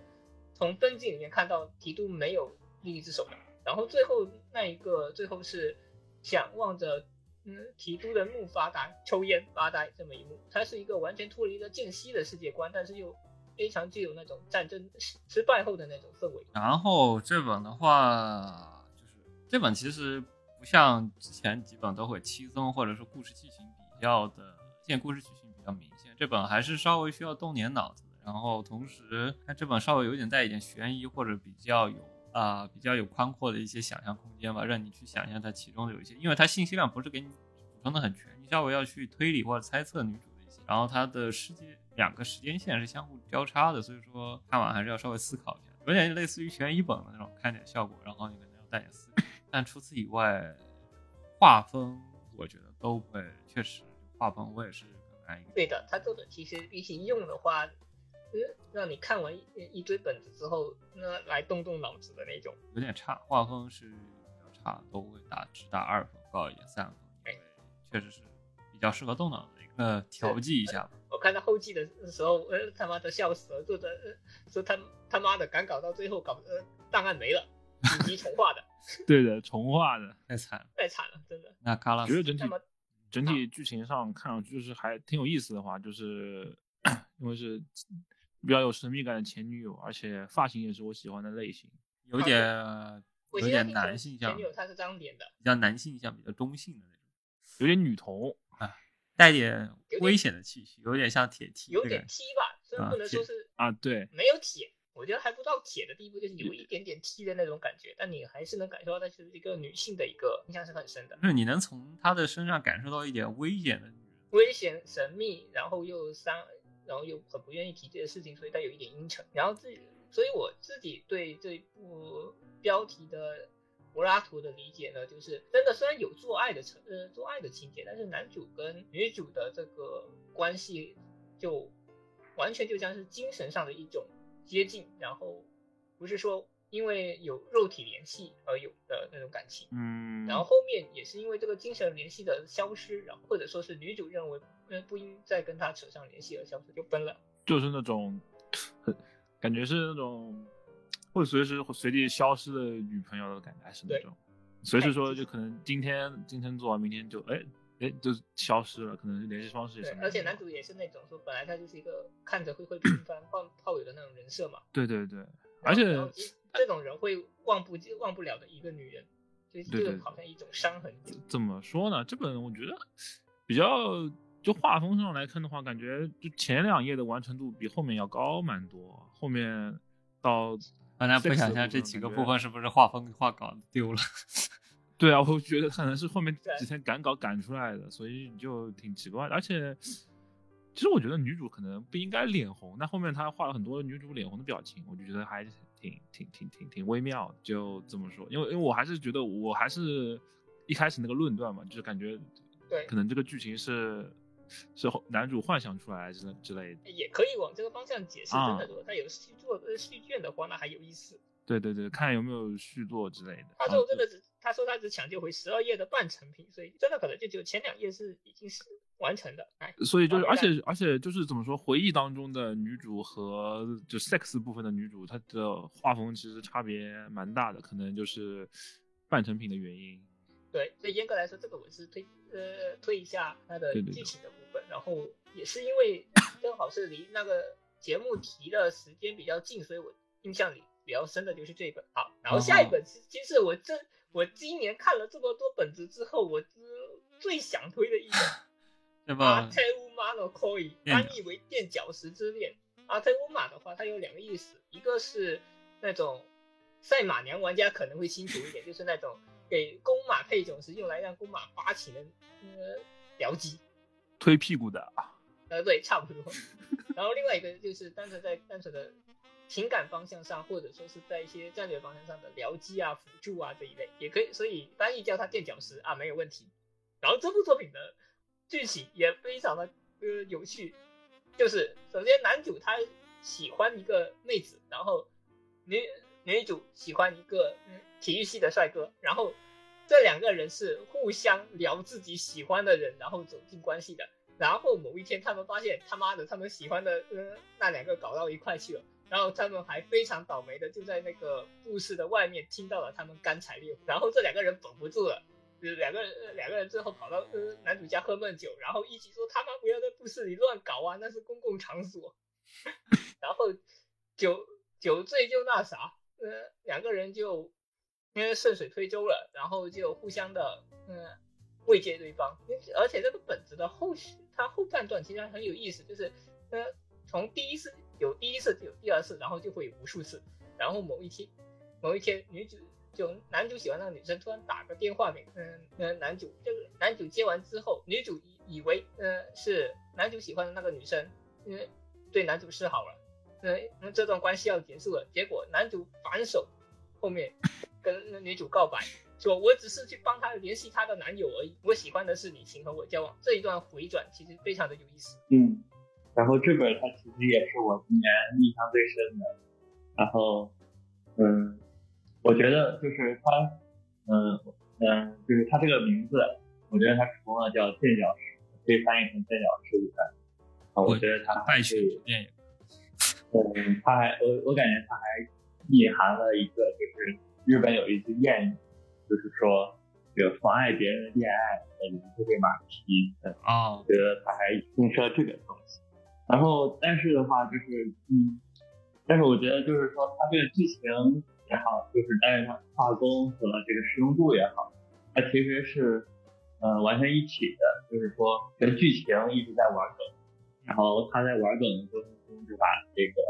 从分镜里面看到提督没有另一只手的。然后最后那一个最后是想望着嗯提督的木发呆抽烟发呆这么一幕，它是一个完全脱离了间隙的世界观，但是又非常具有那种战争失失败后的那种氛围。然后这本的话，就是这本其实不像之前几本都会轻松或者说故事剧情比较的，现故事剧情比较明显，这本还是稍微需要动点脑子。然后同时，它这本稍微有点带一点悬疑或者比较有啊、比较有宽阔的一些想象空间吧，让你去想象它其中的有一些，因为它信息量不是给你补充的很全，你稍微要去推理或者猜测女主的一些，然后它的世界两个时间线是相互交叉的，所以说看完还是要稍微思考一下，有点类似于悬疑本的那种看点效果，然后你可能要带点思考。但除此以外，画风我觉得都会确实画风我也是更爱一个。对的，他做的其实比起用的话，让你看完一一堆本子之后，那来动动脑子的那种。有点差，画风是比较差，都会打只打二分，高一点三分，因为确实是比较适合动脑的一个调剂一下吧。我看到后记的时候，呃，他妈的笑死了，作者、呃、说他他妈的赶稿到最后搞呃档案没了，以及重画的，对的，重画的。太惨了。太惨了，真的。那卡拉斯觉得整体整体剧情上看上去就是还挺有意思的话，就是 因为是比较有神秘感的前女友，而且发型也是我喜欢的类型。有点我有点男性向，前女友她是这样脸的，比较男性向，比较中性的那种，有点女同啊，带点危险的气息，有点像铁 T，有点。T 吧，虽然不能说是啊，对，没有铁，我觉得还不到铁的地步，就是有一点点 T 的那种感觉，但你还是能感受到它是一个女性的一个印象是很深的，就是你能从她的身上感受到一点危险的女人。危险神秘，然后又伤，然后又很不愿意提这些事情，所以带有一点阴沉。然后自己，所以我自己对这部标题的柏拉图的理解呢，就是真的虽然有做爱的成呃做爱的情节，但是男主跟女主的这个关系就完全就像是精神上的一种接近，然后不是说因为有肉体联系而有的那种感情。嗯，然后后面也是因为这个精神联系的消失，然后或者说是女主认为呃不应再跟他扯上联系而消失，就分了。就是那种很感觉是那种会随时随地消失的女朋友的感觉，还是那种随时说就可能今天今天做完，明天就哎哎就消失了，可能联系方式也是，而且男主也是那种说本来他就是一个看着会会频繁炮炮友的那种人设嘛，对对对，而且这种人会忘不忘不了的一个女人，就对对就好像一种伤痕。怎么说呢？这本我觉得比较就画风上来看的话，感觉就前两页的完成度比后面要高蛮多，后面到大家不 sex 想的象这几个部分是不是画风画稿丢了？对啊，我觉得可能是后面几天赶稿赶出来的，所以就挺奇怪的。而且，其实我觉得女主可能不应该脸红，但后面她画了很多女主脸红的表情，我就觉得还挺挺挺挺挺微妙的。就这么说，因为因为我还是觉得我还是一开始那个论断嘛，就是感觉对可能这个剧情是是后男主幻想出来之之类的。也可以往这个方向解释，啊真的，如果他有续作呃续卷的话，那还有意思。对对对，看有没有续作之类的。他然后真的只，他说他只抢救回十二页的半成品，所以真的可能就只有前两页是已经是完成的。哎，所以就是，而且而且就是怎么说，回忆当中的女主和就 sex 部分的女主，她的画风其实差别蛮大的，可能就是半成品的原因。对，所以严格来说，这个我是推呃推一下它的剧情的部分，然后也是因为 正好是离那个节目提的时间比较近，所以我印象里比较深的就是这一本。好，然后下一本其实我这我今年看了这么多本子之后，我呃最想推的一本 对阿吧？特乌马诺 koi 垫翻译为垫脚石之恋。阿特乌马的话，它有两个意思，一个是那种赛马娘玩家可能会清楚一点，就是那种给公马配种时用来让公马发情的呃僚机，推屁股的啊，呃对，差不多。然后另外一个就是单纯在单纯的情感方向上，或者说是在一些战略方向上的僚机啊、辅助啊这一类，也可以，所以翻译叫它垫脚石啊没有问题。然后这部作品的剧情也非常的呃有趣，就是首先男主他喜欢一个妹子，然后女女主喜欢一个嗯体育系的帅哥，然后这两个人是互相聊自己喜欢的人，然后走进关系的。然后某一天他们发现他妈的他们喜欢的呃那两个搞到一块去了，然后他们还非常倒霉的就在那个布室的外面听到了他们干柴烈火，然后这两个人绷不住了。就两个人，两个人最后跑到呃男主家喝闷酒，然后一起说他妈不要在布室里乱搞啊，那是公共场所。然后酒酒醉就那啥，呃，两个人就因为顺水推舟了，然后就互相的嗯慰藉对方。而且这个本子的后续，它后半段其实还很有意思，就是呃从第一次有第一次就有第二次，然后就会有无数次，然后某一天某一天女主。就男主喜欢那个女生，突然打个电话给嗯呃男主，这个男主接完之后，女主以为呃是男主喜欢的那个女生，因为对男主示好了，呃那这段关系要结束了，结果男主反手后面跟女主告白，说我只是去帮她联系她的男友而已，我喜欢的是你，请和我交往。这一段回转其实非常的有意思。嗯，然后这本它其实也是我今年印象最深的。然后，嗯，我觉得就是它，嗯嗯，就是它这个名字，我觉得它除了叫垫脚石，可以翻译成垫脚石以外，啊，我觉得它败还是血之恋，嗯，它还我我感觉它还隐含了一个，就是日本有一句谚语，就是说这个妨碍别人的恋爱，呃，你会被马踢。嗯，哦我，觉得他还映射这个东西。然后，但是的话，就是嗯，但是我觉得就是说，它这个剧情也好，就是但是它画工和这个实用度也好，它其实是呃完全一体的，就是说这个剧情一直在玩梗，然后他在玩梗的过程中就把这个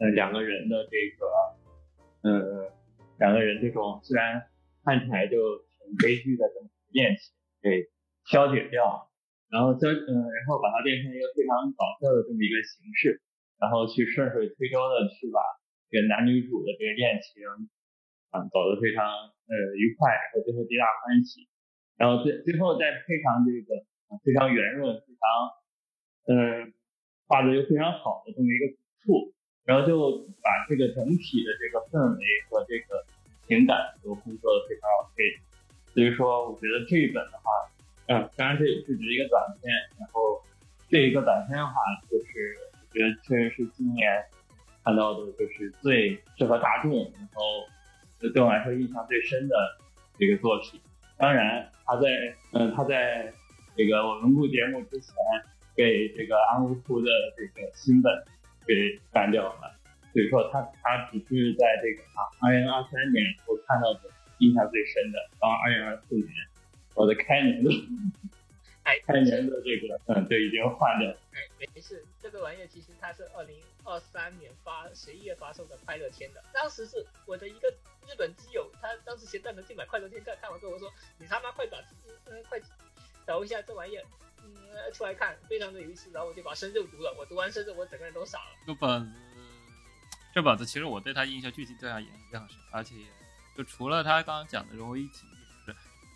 呃两个人的这个呃两个人这种虽然看起来就挺悲剧的这么恋情给消解掉，然后将嗯、然后把它变成一个非常搞笑的这么一个形式，然后去顺水推舟的去把这个男女主的这个恋情啊走得非常呃愉快，然后最后皆大欢喜，然后最最后再配上这个非常圆润、非常嗯画的又非常好的这么一个处，然后就把这个整体的这个氛围和这个情感都烘托的非常 OK。所以说，我觉得这一本的话，嗯，当然这也是只是一个短片，然后这一个短片的话，就是我觉得确实是今年看到的，就是最适合大众，然后对我来说印象最深的这个作品。当然，他在嗯他在这个我们录节目之前，被这个安无图的这个新本给干掉了。所以说他他只是在这个啊二零二三年我看到的印象最深的，到二零二四年我的开年的 哎，开年的这个嗯对已经换掉了。哎，没事，这个玩意儿其实它是二零二三年发十一月发售的快乐天的，当时是我的一个日本基友，他当时闲蛋能去买快乐天，看看完跟我说，你他妈快把，嗯快找一下这玩意儿，嗯出来看，非常的有意思，然后我就把深入读了，我读完深入，我整个人都傻了。这本子，这本子其实我对他印象，具体对他印象深，而且就除了他刚刚讲的融为一体，就是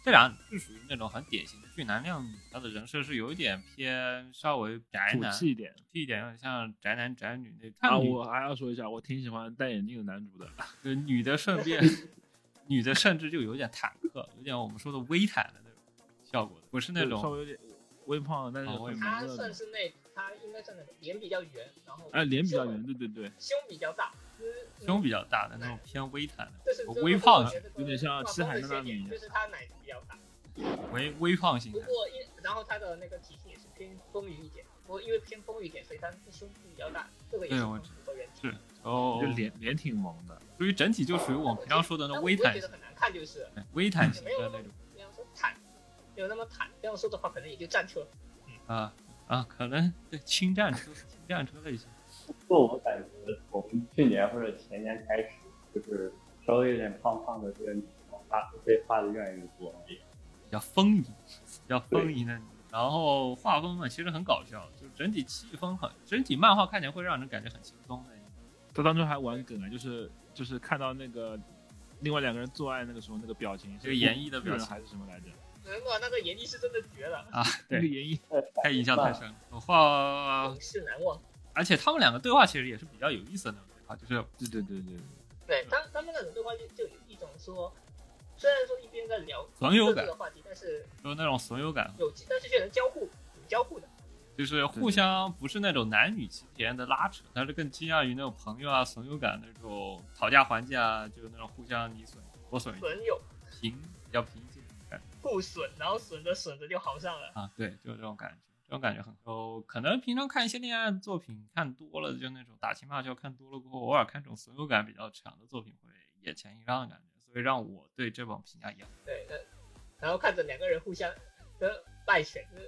这俩是属于那种很典型的俊男靓女，他的人设是有一点偏稍微宅男，气一点气一点，有点像宅男宅女那啊！看女我还要说一下，我挺喜欢戴眼镜的男主的。就女的顺便，女的甚至就有点坦克，有点我们说的微坦的那种效果，不是那种稍微有点微胖，但是哦微很他。算是那，他应该算那个脸比较圆，然后哎，脸比较圆，对对对，胸比较大，胸比较大的那种偏微坦就是的微胖型，有点像七海那娜米就是他奶较大。微微胖型的。不过因然后他的那个体型也是偏丰腴一点，不过因为偏丰腴一点，所以他的胸部比较大，这个也是对我很符合原体。是哦就，脸脸挺萌的。属于整体就属于我们平常说的那但我微坦型不会觉得，很难看，就是哎微坦型的那种这样说坦，没有那么坦。这样说的话，可能也就战车。啊啊，可能对轻战车、轻战车类型。不过我感觉从去年或者前年开始，就是稍微有点胖胖的这个画被画的越来越多。比较丰盈，比较丰盈的女，然后画风嘛，其实很搞笑，就是整体气氛很，整体漫画看起来会让人感觉很轻松的。他当中还玩梗啊，就是就是看到那个另外两个人做爱那个时候那个表情，这个演绎的表情还是什么来着？嗯，哇，那个演绎是真的绝了，啊，对，那个演绎太印象太深了。我画，永世难忘。而且他们两个对话其实也是比较有意思的那种对话，就是对对对对，对他他们那种对话就就有一种说，虽然说一边在聊损友感的，话题，但是有那种损友感，有但是却能交互，有交互的。就是互相不是那种男女之间的拉扯，但是更倾向于那种朋友啊、损友感那种讨价还价，就是那种互相你损我损损友平比较平静的感觉互损，然后损着损着就好上了。啊，对，就是这种感觉，这种感觉很哦。可能平常看一些恋爱作品看多了，就那种打情骂俏看多了过后，偶尔看这种损友感比较强的作品会眼前一亮的感觉，所以让我对这本评价一样对，呃，然后看着两个人互相的败选，呃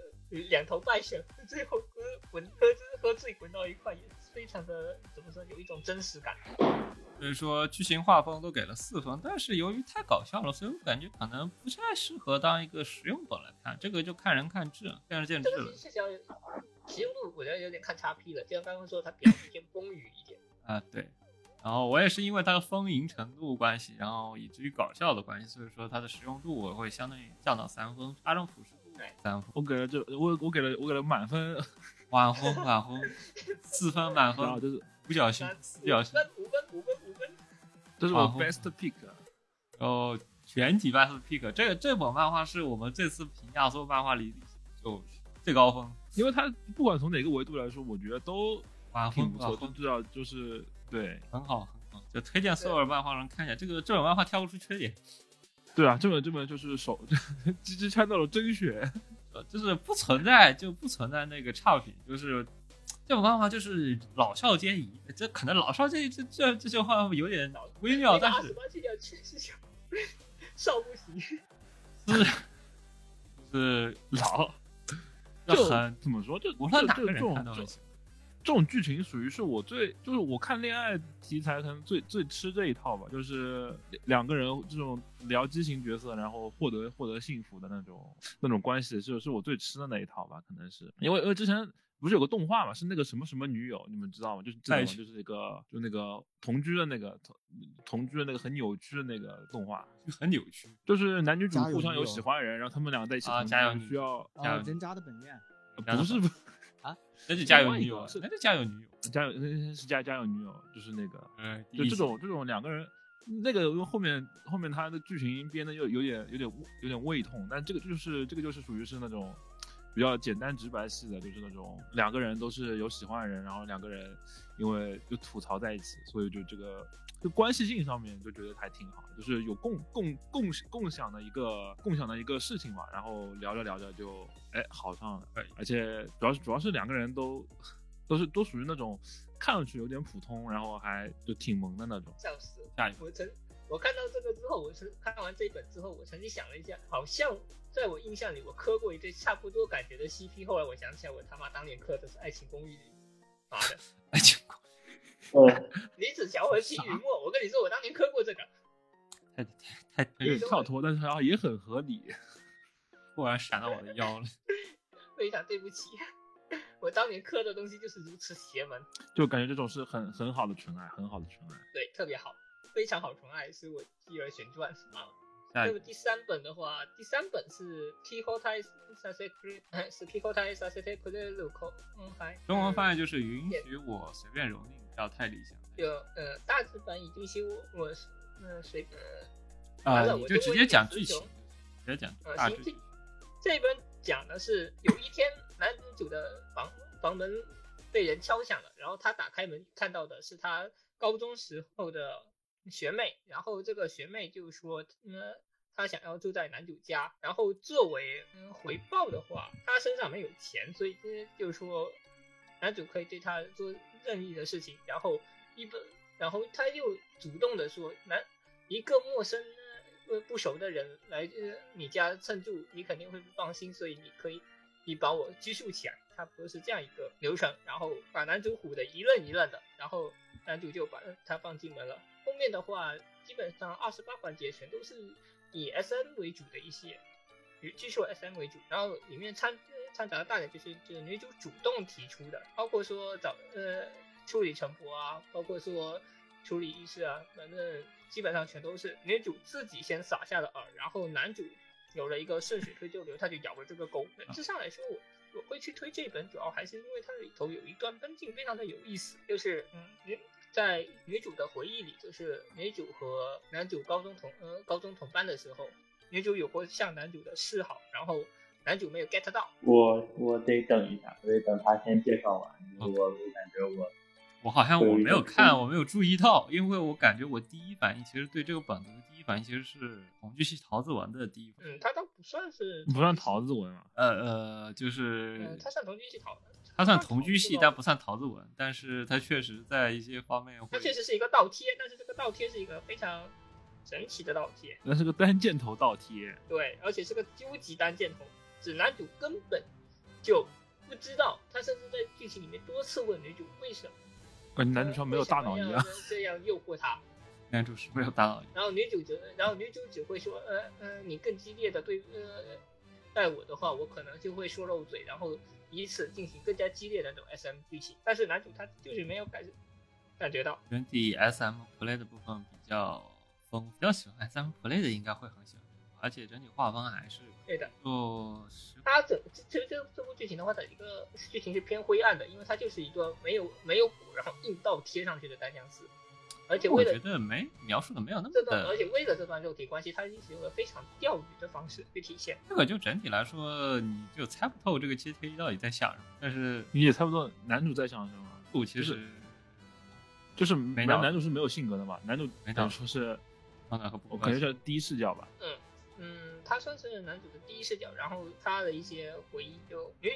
两头败选，最后呃滚喝喝醉滚到一块，也非常的怎么说，有一种真实感。所以说剧情画风都给了四分，但是由于太搞笑了，所以我感觉可能不太适合当一个实用本来看，这个就看人看智，见仁见智了这个是实用度，我觉得有点看叉 P 了。就像刚刚说，它比较偏风雨一点。啊。对，然后我也是因为它的丰盈程度关系，然后以至于搞笑的关系，所以说它的实用度我会相当于降到三分，大众普适度三分，我给了这我我给了我给了满分，满分满分四分满分，然后这是五角星三四角星，五分五分五分，这是我 best pick，然后全体 best pick，这个这本漫画是我们这次评价所有漫画里就最高分，因为它不管从哪个维度来说，我觉得都晚挺不错，红晚红都知道就是对很好很好，就推荐所有的漫画人看一下，这个这本漫画挑不出缺点。对啊，这本这本就是手鸡鸡掺到了真血，呃，就是不存在就不存在那个差评，就是这种漫画就是老少皆宜。这可能老少皆宜这这这句话有点微妙，但是少不行。是 是老就就很怎么说就无论哪个人看都很喜欢。这种剧情属于是我最就是我看恋爱题材可能最最吃这一套吧，就是两个人这种聊激情角色，然后获得获得幸福的那种那种关系，是是我最吃的那一套吧，可能是因为因为之前不是有个动画嘛？是那个什么什么女友，你们知道吗？就是这种，爱情就是那个就那个同居的那个同同居的那个很扭曲的那个动画，很扭曲。就是男女主互相有喜欢的人，然后他们俩在一起同居啊家有女需要啊，家有人渣的本愿，不是不 那就家有另外一女友是那就家有女友。家有是家家有女友，就是那个嗯，就这种这种两个人，那个因为后面后面他的剧情编的又有点有点有点胃痛，但这个就是这个就是属于是那种比较简单直白系的，就是那种两个人都是有喜欢的人，然后两个人因为就吐槽在一起，所以就这个就关系性上面就觉得还挺好，就是有共共共共享的一个共享的一个事情嘛，然后聊着聊着就哎好上了可以，而且主要是主要是两个人都都是都属于那种看上去有点普通，然后还就挺萌的那种。笑死了！下一个我曾我看到这个之后，我曾看完这一本之后，我曾经想了一下，好像在我印象里，我磕过一对差不多感觉的 CP。后来我想起来，我他妈当年磕的是《爱情公寓》里，妈的，爱情观呃，李子乔和青云墨。我跟你说，我当年磕过这个。太太太有点跳脱，但是好像也很合理。突然闪到我的腰了。非常对不起，我当年磕的东西就是如此邪门，就感觉这种是很很好的纯爱，很好的纯爱。对，特别好，非常好纯爱，是我继而旋转啊。那么第三本的话，第三本是 Kihota Sasek，是 Kihota Sasek Luko，嗯，还中文翻译就是允许我随便蹂躏，不要太理想。就呃大致翻译就是我我是呃随呃啊、完了你就直接讲剧情，直接讲呃行大致剧这这一本讲的是有一天男主的房房门被人敲响了，然后他打开门看到的是他高中时候的学妹，然后这个学妹就说，嗯，她想要住在男主家，然后作为嗯回报的话，她身上没有钱，所以呃就是说男主可以对她做任意的事情，然后一本，然后他又主动的说，男一个陌生呃不熟的人来呃你家蹭住，你肯定会不放心，所以你可以你把我拘束起来，差不多是这样一个流程，然后把男主唬得一愣一愣的，然后男主就把他放进门了。后面的话，基本上二十八环节全都是以 S N 为主的一些，以技术 S N 为主，然后里面掺掺杂的大点就是就是女主主动提出的，包括说找呃处理陈婆啊，包括说处理仪式啊，反正基本上全都是女主自己先撒下了饵，然后男主有了一个顺水推舟流，他就咬了这个钩。本质上来说，我我会去推这本，主要还是因为它里头有一段分镜非常的有意思，就是嗯女在女主的回忆里，就是女主和男主高中同呃高中同班的时候，女主有过向男主的示好，然后男主没有 get 到，我我得等一下，我得等他先介绍完，因为我我感觉我我好像我没有看，我没有注意到，因为我感觉我第一反应其实对这个本子的第一反应其实是同居系桃子文的第一反应。嗯，它倒不算是不算桃子文啊，呃呃，就是嗯，它算同居系桃子，它算同居系，但不算桃子文，但是它确实在一些方面会它确实是一个倒贴，但是这个倒贴是一个非常神奇的倒贴，那是个单箭头倒贴。对，而且是个究极单箭头，指男主根本就不知道，他甚至在剧情里面多次问女主为什么，感觉男主像没有大脑一样。这样诱惑他，男主是没有大脑。然后女主只，然后女主只会说，呃呃，你更激烈的对呃待我的话，我可能就会说漏嘴，然后以此进行更加激烈的那种 SM 剧情。但是男主他就是没有感感觉到，整体 S M play 的部分比较丰富，比较喜欢 S M play 的应该会很喜欢，而且整体画风还是对的。做实它整这这这这部剧情的话，它一个剧情是偏灰暗的，因为它就是一个没有没有骨，然后硬倒贴上去的单相思，而且我为了觉得没描述的没有那么这段，而，且为了这段肉体关系，它使用了非常钓鱼的方式去体现。这个就整体来说你就猜不透这个 T A 到底在想什么，但是你也猜不透男主在想什么，不其实就是男男主是没有性格的嘛，男主没脑等于说是当然和我感觉叫第一视角吧。嗯，他算是男主的第一视角，然后他的一些回忆就女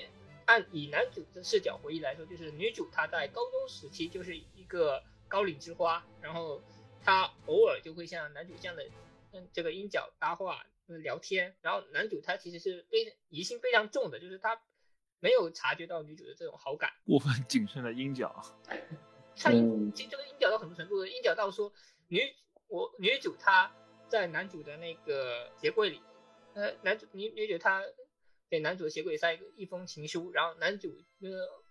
按以男主的视角回忆来说，就是女主她在高中时期就是一个高岭之花，然后她偶尔就会像男主这样的嗯这个鹰角搭话、呃聊天，然后男主他其实是非疑心非常重的，就是他没有察觉到女主的这种好感，过分谨慎的鹰角，他嗯。其实这个鹰角到很多程度，鹰角到说女我女主她在男主的那个鞋柜里，呃，男主女女主她给男主的鞋柜塞一个一封情书，然后男主呃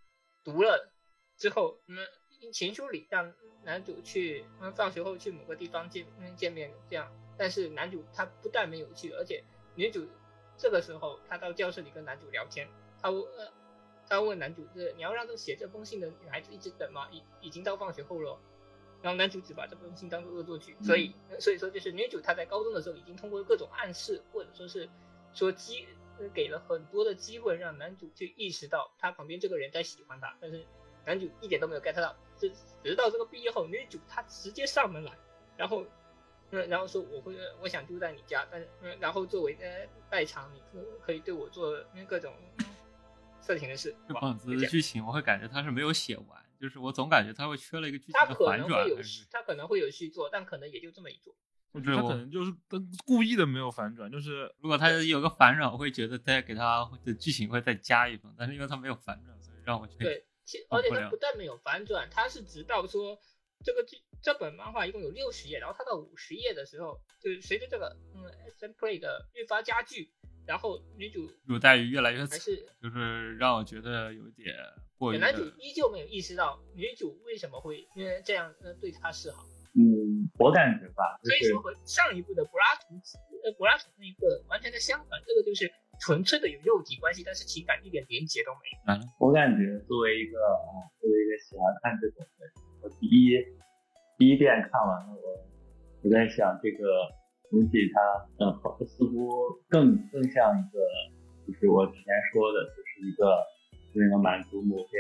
读了之后，那么情书里让男主去，嗯，放学后去某个地方见嗯见面这样，但是男主他不但没有去，而且女主这个时候她到教室里跟男主聊天，她问呃她问男主是你要让这写这封信的女孩子一直等吗？已已经到放学后了。然后男主只把这封信当做恶作剧，所以所以说就是女主她在高中的时候已经通过各种暗示或者说是说机呃给了很多的机会让男主去意识到他旁边这个人在喜欢他，但是男主一点都没有 get 到，直直到这个毕业后，女主她直接上门来，然后嗯然后说我会我想住在你家，但是嗯然后作为呃代偿你可可以对我做各种 色情的事，这哇本子的剧情我会感觉他是没有写完，就是我总感觉他会缺了一个剧情他的可能会有他可能会有续作，但可能也就这么一做。我觉得他可能就是跟故意的没有反转，就是如果他有个反转，我会觉得再给他的剧情会再加一分，但是因为他没有反转，所以让我觉得对，其而且他不但没有反转，他是直到说这个剧这本漫画一共有六十页，然后他到五十页的时候，就是随着这个嗯 S N Play 的越发加剧，然后女主待遇越来越还惨，是就是让我觉得有点过于男主。依旧没有意识到女主为什么会因为这样呃对他示好，嗯，我感觉吧，就是所以说和上一部的柏拉图呃柏拉图那个完全的相反，这个就是纯粹的有肉体关系，但是情感一点连结都没有。我感觉作为一个啊，作为一个喜欢看这种的，我第一第一遍看完了，我我在想这个东西它，嗯，好似乎更更像一个，就是我之前说的，就是一个就是能满足某些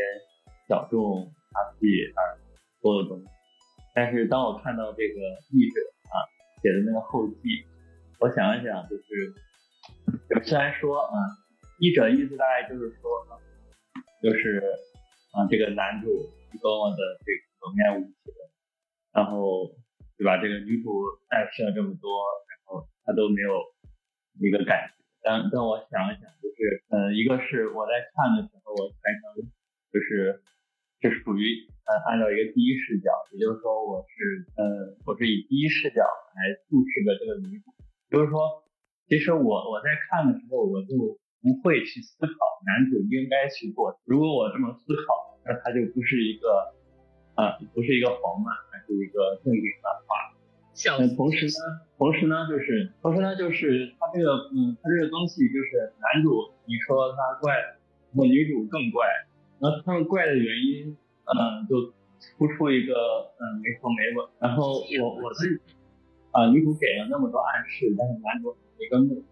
小众他自己而做的东西。但是当我看到这个译者啊写的那个后记，我想了想，就是就虽然说啊，译者意思大概就是说。就是啊，这个男主是多么的这个有面无情，然后对吧？这个女主暗示了这么多，然后他都没有一个感。但但我想了想，就是呃，一个是我在看的时候，我全程就是是属于呃按照一个第一视角，也就是说我是呃我是以第一视角来注视的这个女主，就是说，其实我我在看的时候，我就不会去思考男主应该去做。如果我这么思考，那它就不是一个啊、不是一个黄漫，而是一个正经漫画。那笑死！同时呢，同时呢，就是同时呢，就是他这个嗯，他这个东西就是男主，你说他怪，然后女主更怪，然后他们怪的原因，嗯，就突出一个嗯没头没尾。然后我我是啊、女主给了那么多暗示，但是男主没跟动。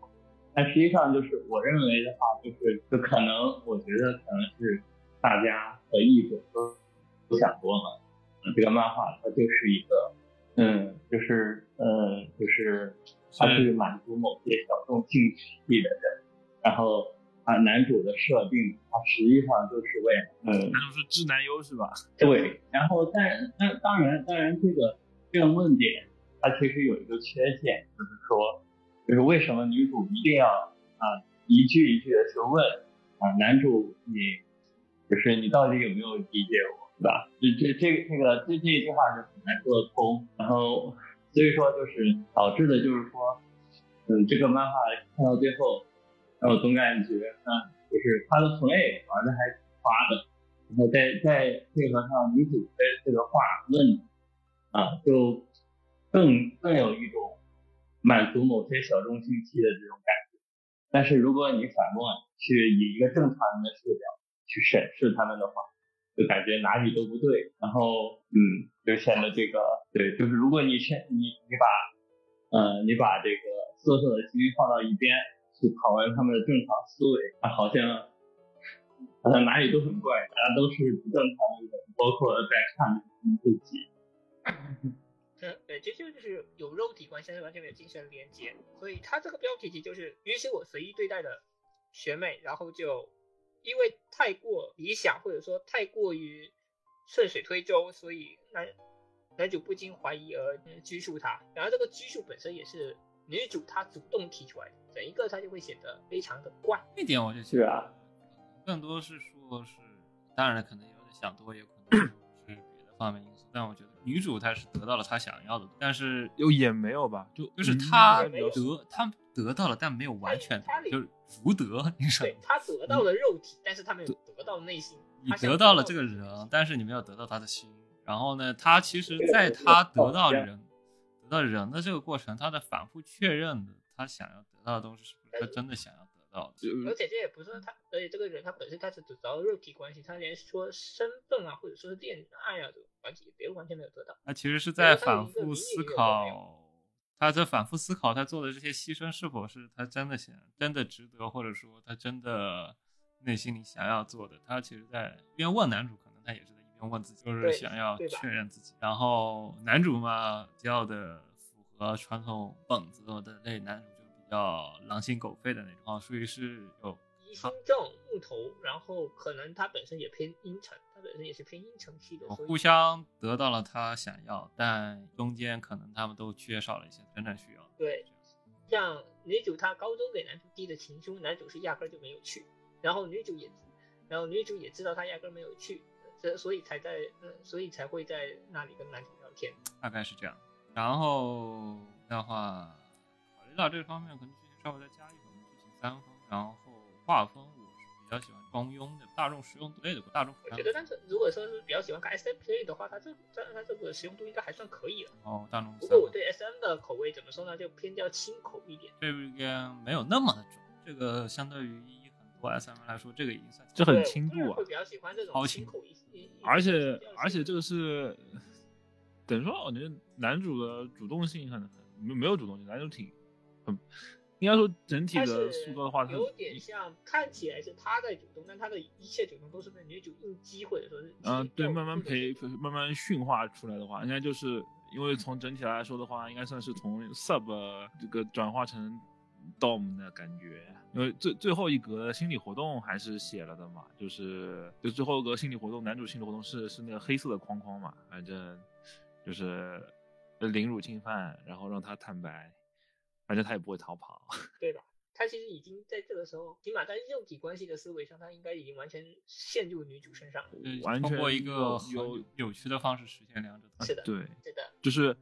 但实际上就是我认为的话，就是就可能我觉得可能是大家和译者都都想多了。嗯，这个漫画它就是一个，嗯，就是嗯，就是它是满足某些小众兴趣的人，然后啊，男主的设定，他实际上就是为嗯。那就是智男优是吧？对，然后但但当然当然这个这个论点它其实有一个缺陷，就是说，就是为什么女主一定要啊一句一句的去问啊男主你就是你到底有没有理解我，对吧？这这这这个这这一句话是很难说得通，然后所以说就是导致的就是说，嗯，这个漫画看到最后，让我总感觉嗯就是他的 play 玩的还挺花的。然后再再配合上女主的这个话问啊，就更更有一种满足某些小众兴趣的这种感觉。但是如果你反过来去以一个正常人的视角去审视他们的话，就感觉哪里都不对。然后嗯，就显得这个对，就是如果你先你你把呃你把这个色色的基因放到一边，去讨论他们的正常思维，啊，好像。好像哪里都很怪，大家都是不正常的人，包括在看自己。嗯，对，这就是有肉体关系，但是完全没有精神连接，所以他这个标题其实就是允许我随意对待的学妹，然后就因为太过理想或者说太过于顺水推舟，所以男男主不禁怀疑而嗯拘束她，然后这个拘束本身也是女主她主动提出来的，整一个她就会显得非常的怪。这点我就觉是啊，更多是说是，当然可能有点想多，也可能是别的方面因素。但我觉得女主她是得到了她想要的，但是又也没有吧，就就是嗯她得她得到了，但没有完全就是如得，你知道对？她得到了肉体，但是她没有得到内心。你得到了这个人但是你没有得到他的心。然后呢，他其实在他得到人、得到人的这个过程，他在反复确认的他想要得到的东西是不是他真的想要得到的。而且这也不是他，而且这个人他本身他是只得到肉体关系，他连说身份啊，或者说是恋爱啊这种关系，别完全没有得到。他其实是在反复思考，他在反复思考他做的这些牺牲是否是他真的想、真的值得，或者说他真的内心里想要做的。他其实在一边问男主，可能他也是在一边问自己，就是想要确认自己。然后男主嘛，比较的符合传统本子的那男主，较狼心狗肺的那种啊，属于是有疑心正木头，然后可能他本身也偏阴沉，他本身也是偏阴沉系的，互相得到了他想要，但中间可能他们都缺少了一些真正需要的。对，像女主她高中给男主递的情书，男主是压根就没有去，然后女主也，然后女主也知道他压根没有去，这所以才在，嗯，所以才会在那里跟男主聊天。大概是这样。然后的话，考虑到这方面，可能剧情稍微再加一分，剧情三分。然后画风我是比较喜欢中庸的大众实用类的大众我觉。得，但是如果说是比较喜欢看 S M play 的话，它这它它这个实用度应该还算可以了。哦，大众不过我对 S M 的口味怎么说呢，就偏较轻口一点。这边没有那么的重，这个相对于很多 SM 来说，这个已经算这很对轻度啊我会比较喜欢这种轻口一些。而且而且这个是等于说，我觉得男主的主动性很很没没有主动性，男主挺很应该说整体的塑造的话，他有点像看起来是他在主动，但他的一切主动都是被女主应激或者说是嗯、对，慢慢培慢慢驯化出来的话，应该就是因为从整体来说的话，应该算是从 sub 这个转化成 dom 的感觉。因为最最后一格心理活动还是写了的嘛，就是就最后一格心理活动，男主心理活动是是那个黑色的框框嘛，反正就是凌辱侵犯，然后让他坦白，反正他也不会逃跑。对吧？他其实已经在这个时候，起码在肉体关系的思维上，他应该已经完全陷入女主身上完全通过一个有扭曲的方式实现两者的。是的，对，是的，就是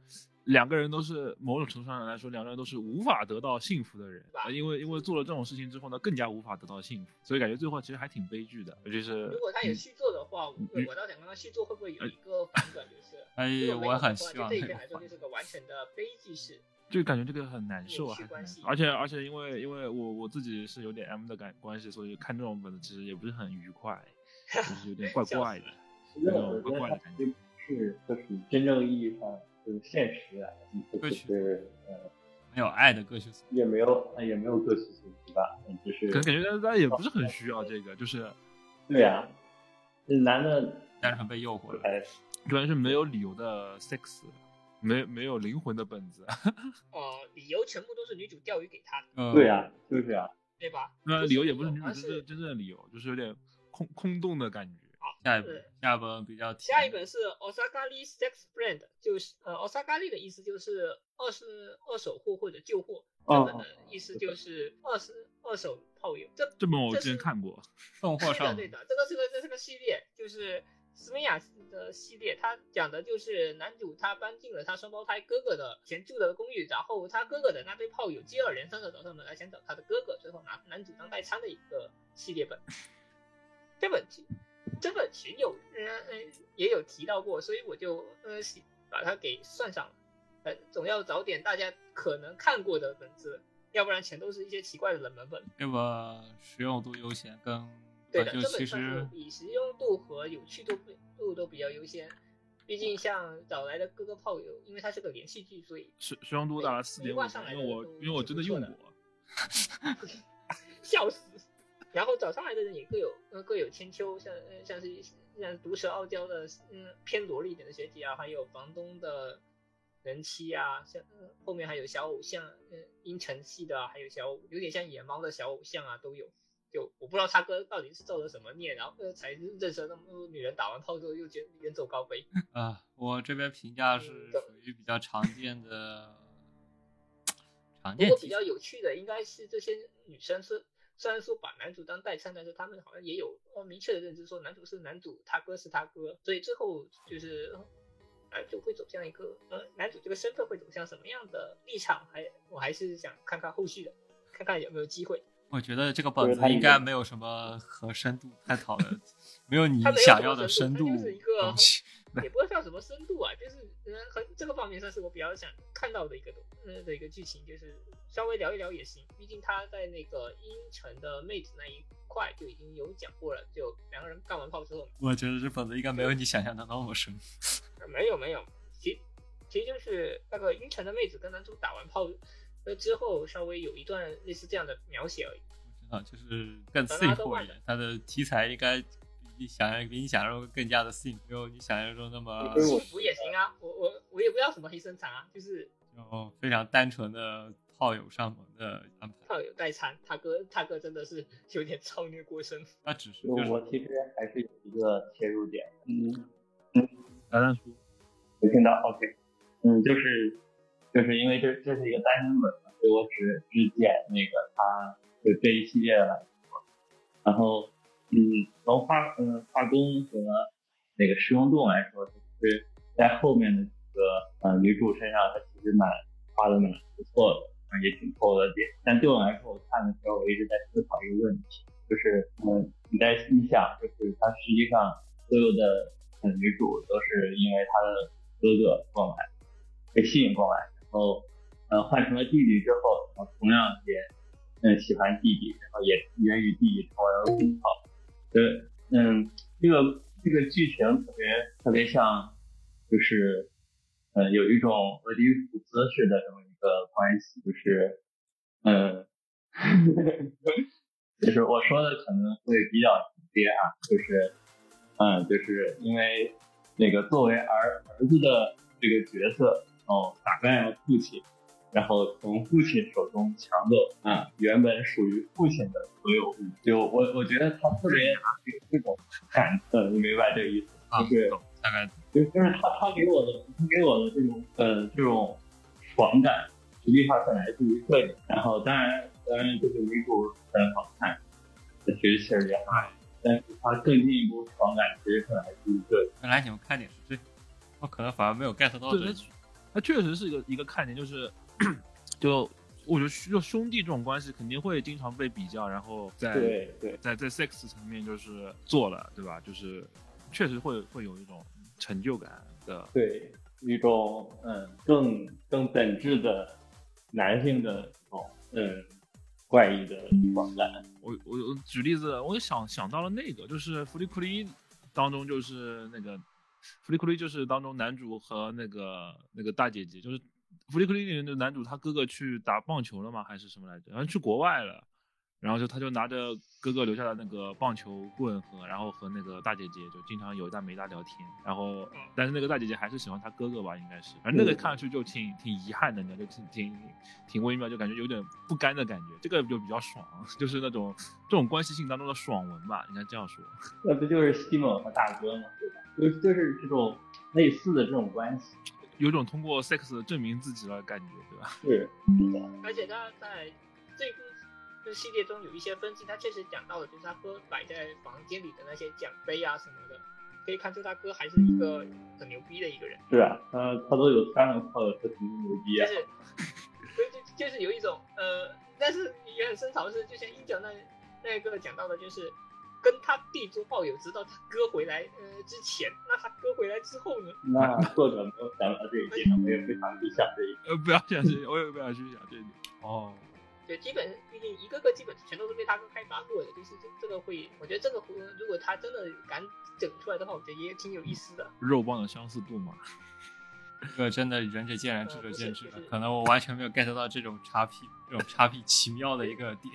两个人都是某种程度上来说，两个人都是无法得到幸福的人因为因为做了这种事情之后呢，更加无法得到幸福，所以感觉最后其实还挺悲剧的，尤其是如果他有续作的话，我嗯我倒想看他续作会不会有一个反转，就是哎我很希望就这一篇那个反来说就是个完全的悲剧式。就感觉这个很难受啊，而且而且因为因为我我自己是有点 M 的感关系，所以看这种本子其实也不是很愉快，就是有点怪怪的，其实有种怪怪的感觉。是就是真正意义上就是现实来的，就歌曲是呃没有爱的歌曲所也没有也没有各取所需吧，嗯就是可能感觉大家也不是很需要这个，就是对呀、这男的但是很被诱惑了。哎主要是没有理由的 sex，没没有灵魂的本子，哦，理由全部都是女主钓鱼给他的，呃，对呀、就是啊，对吧？那理由也不是女主真正真正的理由，就是有点空空洞的感觉。好下一本，下一本比较下一本是 Osakali Sex Brand，就是呃，Osakali 的意思就是二是二手货或者旧货，哦日本的意思就是二是二手炮友。这这本我之前看过，送货上对的对的，这个是个这是个系列，就是斯美亚的系列，它讲的就是男主他搬进了他双胞胎哥哥的前住的公寓，然后他哥哥的那堆炮友接二连三的找上门来想找他的哥哥，最后拿男主当代餐的一个系列本。这本这本群有呃呃也有提到过，所以我就呃把它给算上了。呃，总要找点大家可能看过的本子，要不然全都是一些奇怪的冷门本。这个实用度优先，跟对的，这本算是实以实用度和有趣度度都比较优先。毕竟像找来的各个炮友，因为它是个连续剧，所以实实用度打了四点五没挂上，来因为我因为我真的用过。笑死。然后找上来的人也各有呃各有千秋，像呃像是像毒舌傲娇的嗯偏萝莉一点的学姐啊，还有房东的人妻啊，像、呃、后面还有小偶像，嗯、阴沉系的啊，还有小有点像野猫的小偶像啊都有。就我不知道他哥到底是造了什么孽，然后呃才认识了那么多女人，打完炮之后又觉远走高飞。啊，我这边评价是嗯属于比较常见的 常不过比较。有趣的应该是这些女生是虽然说把男主当代餐，但是他们好像也有呃明确的认知，说男主是男主，他哥是他哥，所以最后就是男主会走向一个呃男主这个身份会走向什么样的立场，还我还是想看看后续的，看看有没有机会。我觉得这个本子应该没有什么和深度探讨的 没有你想要的深度就是一个东西。也不知道叫什么深度啊，就是嗯，和这个方面算是我比较想看到的一个东呃的一个剧情，就是稍微聊一聊也行。毕竟他在那个阴沉的妹子那一块就已经有讲过了，就两个人干完炮之后，我觉得这本子应该没有你想象的那么深。呃没有没有，其其实就是那个阴沉的妹子跟男主打完炮呃之后，稍微有一段类似这样的描写而已。我知道，就是更 simple 一点，它的题材应该比你想象比你想象中更加的 simple，没有你想象中那么幸福也行啊，我我我也不知道什么黑生产啊，就是就非常单纯的炮友上门的安排。炮友代餐，他哥他哥真的是有点超虐过身。那只是就就是我其实还是有一个切入点，嗯，达蛋叔，没听到，OK，嗯，就是就是因为这这是一个单行本嘛，所以我只只捡那个它就这一系列来说，然后嗯，从画嗯画工和那个实用度来说，就是在后面的几个呃女主身上，她其实蛮画的蛮不错的，也挺扣的点。但对我来说，我看的时候我一直在思考一个问题，就是嗯你在你想，就是她实际上所有的呃女主都是因为她的哥哥过来被吸引过来，然然后呃换成了弟弟之后，然后同样也嗯喜欢弟弟，然后也也与弟弟成为了同好。对，嗯，这个这个剧情特别特别像，就是呃有一种俄狄浦斯式的这么一个关系，就是嗯，就是我说的可能会比较直接啊，就是嗯，就是因为那个作为儿儿子的这个角色，哦，打败了父亲，然后从父亲手中抢走啊原本属于父亲的所有物。就我我觉得他特别有这种感，呃，你明白这个意思？啊，就是懂大概就就是他他给我的他给我的这种呃这种爽感，实际上是来自于这里。然后当然当然就是女主很好看，其实气儿也好，但是它更进一步爽感其实是来自于这里。原来你们看点是这，我可能反而没有 get 到这对，一它它确实是一个一个看点，就是 就我觉得就兄弟这种关系肯定会经常被比较，然后在对对在在 sex 层面就是做了，对吧？就是确实会会有一种成就感的，对，一种嗯更更本质的男性的哦嗯怪异的爽感。我我我举例子，我想想到了那个，就是福利库里当中，就是那个福利库里就是当中男主和那个那个大姐姐，就是福利库里里面的男主，他哥哥去打棒球了吗？还是什么来着？好像去国外了。然后就他就拿着哥哥留下的那个棒球棍和，然后和那个大姐姐就经常有一搭没搭聊天，然后但是那个大姐姐还是喜欢他哥哥吧，应该是，反正那个看上去就挺挺遗憾的，你知道，就挺挺挺微妙，就感觉有点不甘的感觉，这个就比较爽，就是那种这种关系性当中的爽文吧，应该这样说。那不就是西蒙和大哥吗？对吧？就就是这种类似的这种关系。有种通过 sex 证明自己的感觉，对吧？是，而且他在这部这系列中有一些分析，他确实讲到了，就是他哥摆在房间里的那些奖杯啊什么的，可以看出他哥还是一个很牛逼的一个人，是啊，他他都有三个炮友，他挺牛逼啊。就是，所以就就是有一种呃，但是也很深藏的是，就像一九那那个讲到的，就是跟他弟做炮友，直到他哥回来呃之前，那他哥回来之后呢？那作者没有想到这一点，我也非常去想这一点。呃，不要想这，我也不想去想这一点。哦，对，基本毕竟一个个基本全都是被他哥开发过的，就是这这个会，我觉得这个会如果他真的敢整出来的话，我觉得也挺有意思的。肉棒的相似度嘛，这个真的仁者见仁，智者见智了。可能我完全没有 get 到这种叉 P，这种叉 P 奇妙的一个点。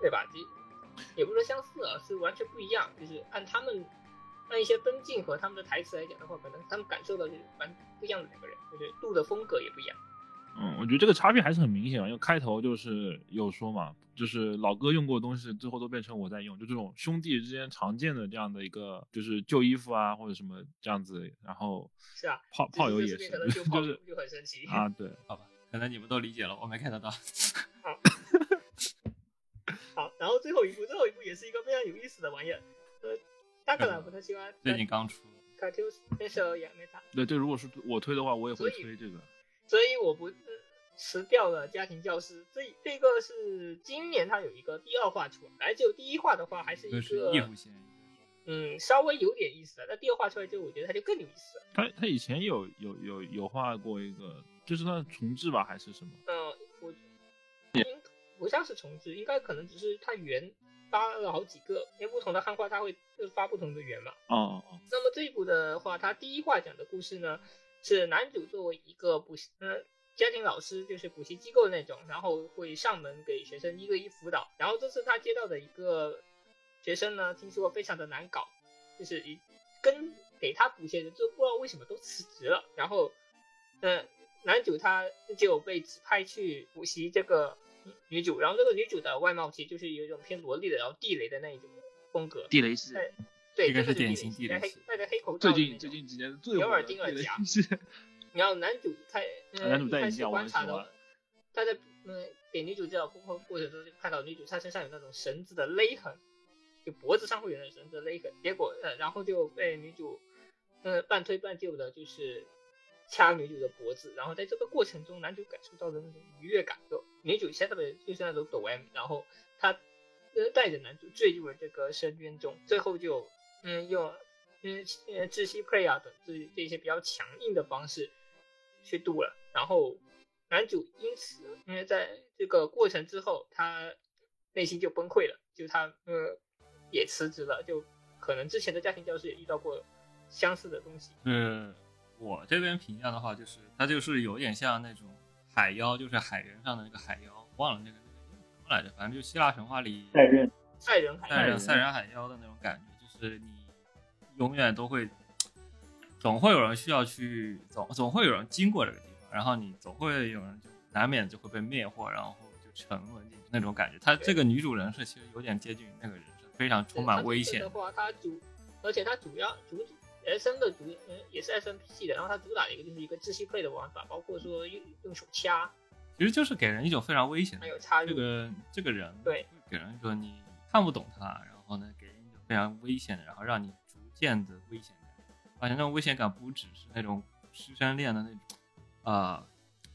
对吧？其也不是说相似啊，是完全不一样。就是按他们按一些分镜和他们的台词来讲的话，可能他们感受到就是完不一样的两个人，就是录的风格也不一样。嗯，我觉得这个差别还是很明显啊，因为开头就是有说嘛，就是老哥用过的东西，最后都变成我在用，就这种兄弟之间常见的这样的一个，就是旧衣服啊或者什么这样子，然后是啊，炮 炮友也是就是友就很神奇啊，对，好吧，可能你们都理解了，我没 get 到。好，然后最后一部，最后一部也是一个非常有意思的玩意儿。呃，大克兰普他喜欢最近刚出，卡丢那首也没打，对，这如果是我推的话，我也会推这个。所以我不，呃辞掉了家庭教师。这这个是今年他有一个第二话出来，就第一话的话还是一一个嗯稍微有点意思的，那第二话出来之后，我觉得他就更有意思了。他他以前有有有有画过一个，就是他重置吧还是什么？不像是重置，应该可能只是他圆发了好几个，因为不同的汉化它会就是发不同的圆嘛。哦哦哦，那么这一部的话，它第一话讲的故事呢，是男主作为一个补习呃家庭老师，就是补习机构那种，然后会上门给学生一对一辅导。然后这次他接到的一个学生呢，听说非常的难搞，就是一跟给他补习的人就不知道为什么都辞职了。然后，嗯、男主他就被指派去补习这个女主，然后这个女主的外貌其实就是有一种偏萝莉的，然后地雷的那一种风格。地雷是，对对，这个是典型地雷戴着黑口罩最。近最近几年最有耳钉耳夹系，然后男主一开，呃、男主一开始戴眼镜观察到很喜欢，他在嗯给女主介绍过过程中就看到女主她身上有那种绳子的勒痕，就脖子上会有那种绳子的勒痕，结果呃然后就被女主呃半推半就的，就是掐女主的脖子，然后在这个过程中，男主感受到的那种愉悦感，就女主现在的就是那种抖 M，然后她呃带着男主坠入了这个深渊中，最后就嗯用嗯呃窒息 play 啊等这这些比较强硬的方式去渡了，然后男主因此因为在这个过程之后，他内心就崩溃了，就他呃也辞职了，就可能之前的家庭教师也遇到过相似的东西。嗯我这边评价的话，就是他就是有点像那种海妖，就是海人上的那个海妖，忘了那个那个什么来着，反正就希腊神话里代认赛人海赛人赛人海妖的那种感觉，就是你永远都会，总会有人需要去，总总会有人经过这个地方，然后你总会有人就难免就会被灭火，然后就沉沦进去那种感觉。她这个女主人设其实有点接近于那个人设，非常充满危险的。话，它主，而且它主要主 S M 的主，嗯，也是 snp 系的，然后它主打的一个就是一个窒息 play 的玩法，包括说用用手掐，其实就是给人一种非常危险的还有插入这个这个人，对，给人一种你看不懂他，然后呢，给人一种非常危险的，然后让你逐渐的危险感，而且那种危险感不只是那种师生恋的那种，啊、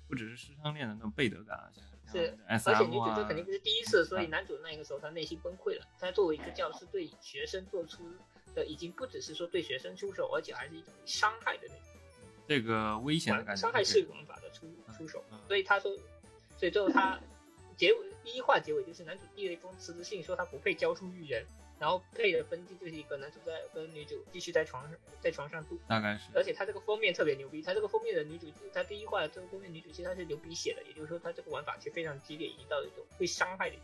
不只是师生恋的那种背德感，像是，S 而且女主啊这肯定不是第一次，所以男主那个时候他内心崩溃了。他作为一个教师，对学生做出的已经不只是说对学生出手，而且还是一种伤害的那种这个危险的感觉，伤害式玩法的出出手嗯。所以他说，所以最后他结尾第一话结尾就是男主递了一封辞职信，说他不配教书育人，然后配的分镜就是一个男主在跟女主继续在床上在床上度。大概是而且他这个封面特别牛逼，他这个封面的女主，他第一话的这个封面女主其实她是流鼻血的，也就是说他这个玩法其实非常激烈，已经到了一种会伤害的。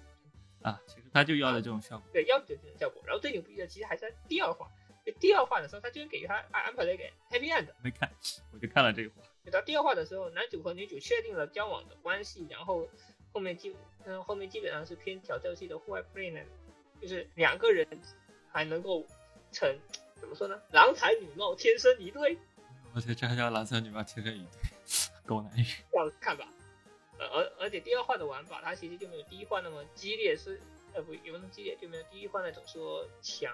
啊，其实他就要的这种效果。对，要的就这种效果。然后最牛逼的其实还是在第二话，就第二话的时候，他居然给他安安排了一个 happy end。没看，我就看了这个话。就到第二话的时候，男主和女主确定了交往的关系，然后后面基嗯后面基本上是偏挑战系的户外 play 呢，就是两个人还能够成怎么说呢？郎才女貌，天生一对，我觉得这还叫郎才女貌，天生一对 狗男女。这样看吧。呃，而而且第二话的玩法，它其实就没有第一话那么激烈，是呃不有那么激烈，就没有第一话那种说强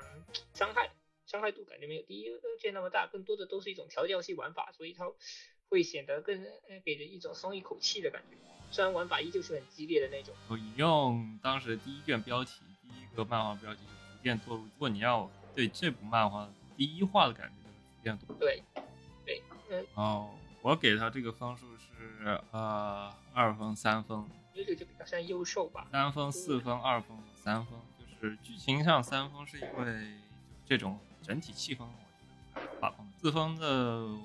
伤害伤害度感觉没有第一件那么大，更多的都是一种调教系玩法，所以它会显得更呃给人一种松一口气的感觉。虽然玩法依旧是很激烈的那种，我引用当时第一卷标题，第一个漫画标题是逐渐堕入。如果你要对这部漫画第一话的感觉，就是逐渐堕入。对对，嗯，哦，我给他这个分数是呃二分三分，这个就比较像优秀吧，三分四分二分三分，就是剧情上三分是因为这种整体气氛，我觉得画风四分的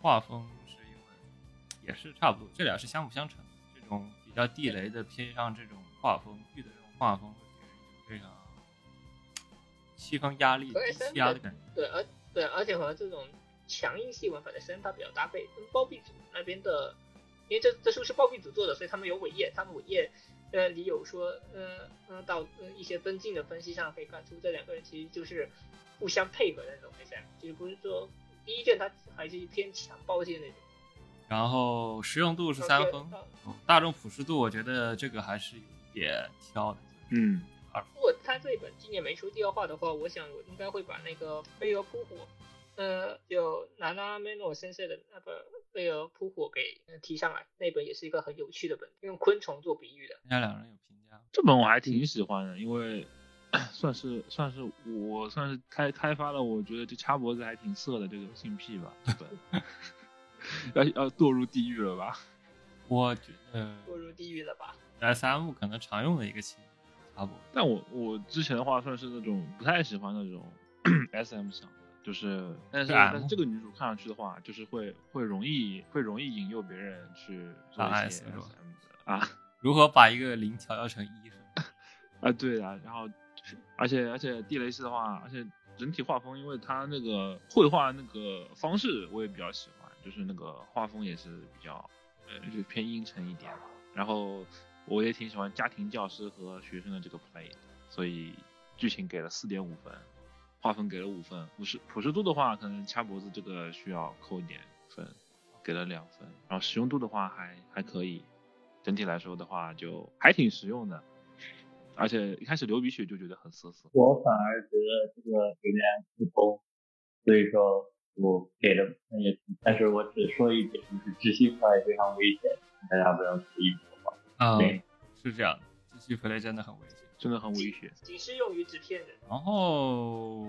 画风是因为也是差不多，这俩是相辅相成的。这种比较地雷的偏向这种画风，剧的这种画风会给人一种非常气氛压力、和低 SM 气压的感觉。对，而对，而且和这种强硬系玩法的声它比较搭配，跟包庇组那边的，因为这这书是暴毙组做的，所以他们有尾页，他们尾页呃里有说，呃呃到呃一些分镜的分析上可以看出这两个人其实就是互相配合的那种 SM，就是不是说第一卷它还是偏强暴性的那种，然后实用度是三分，哦大众普适度我觉得这个还是有一点挑的。嗯，如果他这一本今年没出第二话的话，我想我应该会把那个飞蛾扑火，呃，就南拉梅诺先生的那本那个扑火给呃提上来，那本也是一个很有趣的本，用昆虫做比喻的。人家两人有评价，这本我还挺喜欢的，因为 算是算是我算是开开发了，我觉得这掐脖子还挺色的这个性癖吧，这本 要要堕入地狱了吧？我觉得堕入地狱了吧？S M 可能常用的一个情差不多。但我我之前的话算是那种不太喜欢那种 S M 向的，就是但是但是这个女主看上去的话，就是会会容易会容易引诱别人去做啊一些啊如何把一个零调教成一？啊对啊，然后而且而且地雷系的话，而且整体画风，因为它那个绘画那个方式我也比较喜欢，就是那个画风也是比较呃就偏阴沉一点，然后我也挺喜欢家庭教师和学生的这个 play，所以剧情给了四点五分，画风给了五分，朴实朴实度的话，可能掐脖子这个需要扣一点分，给了两分，然后实用度的话还还可以，整体来说的话就还挺实用的，而且一开始流鼻血就觉得很涩涩。我反而觉得这个有点不通，所以说我给的分也低，但是我只说一点，就是窒息出来非常危险，大家不要随意模仿。啊、对是这样的，继续 play 真的很危险。真的很危险。仅适用于纸片人。然后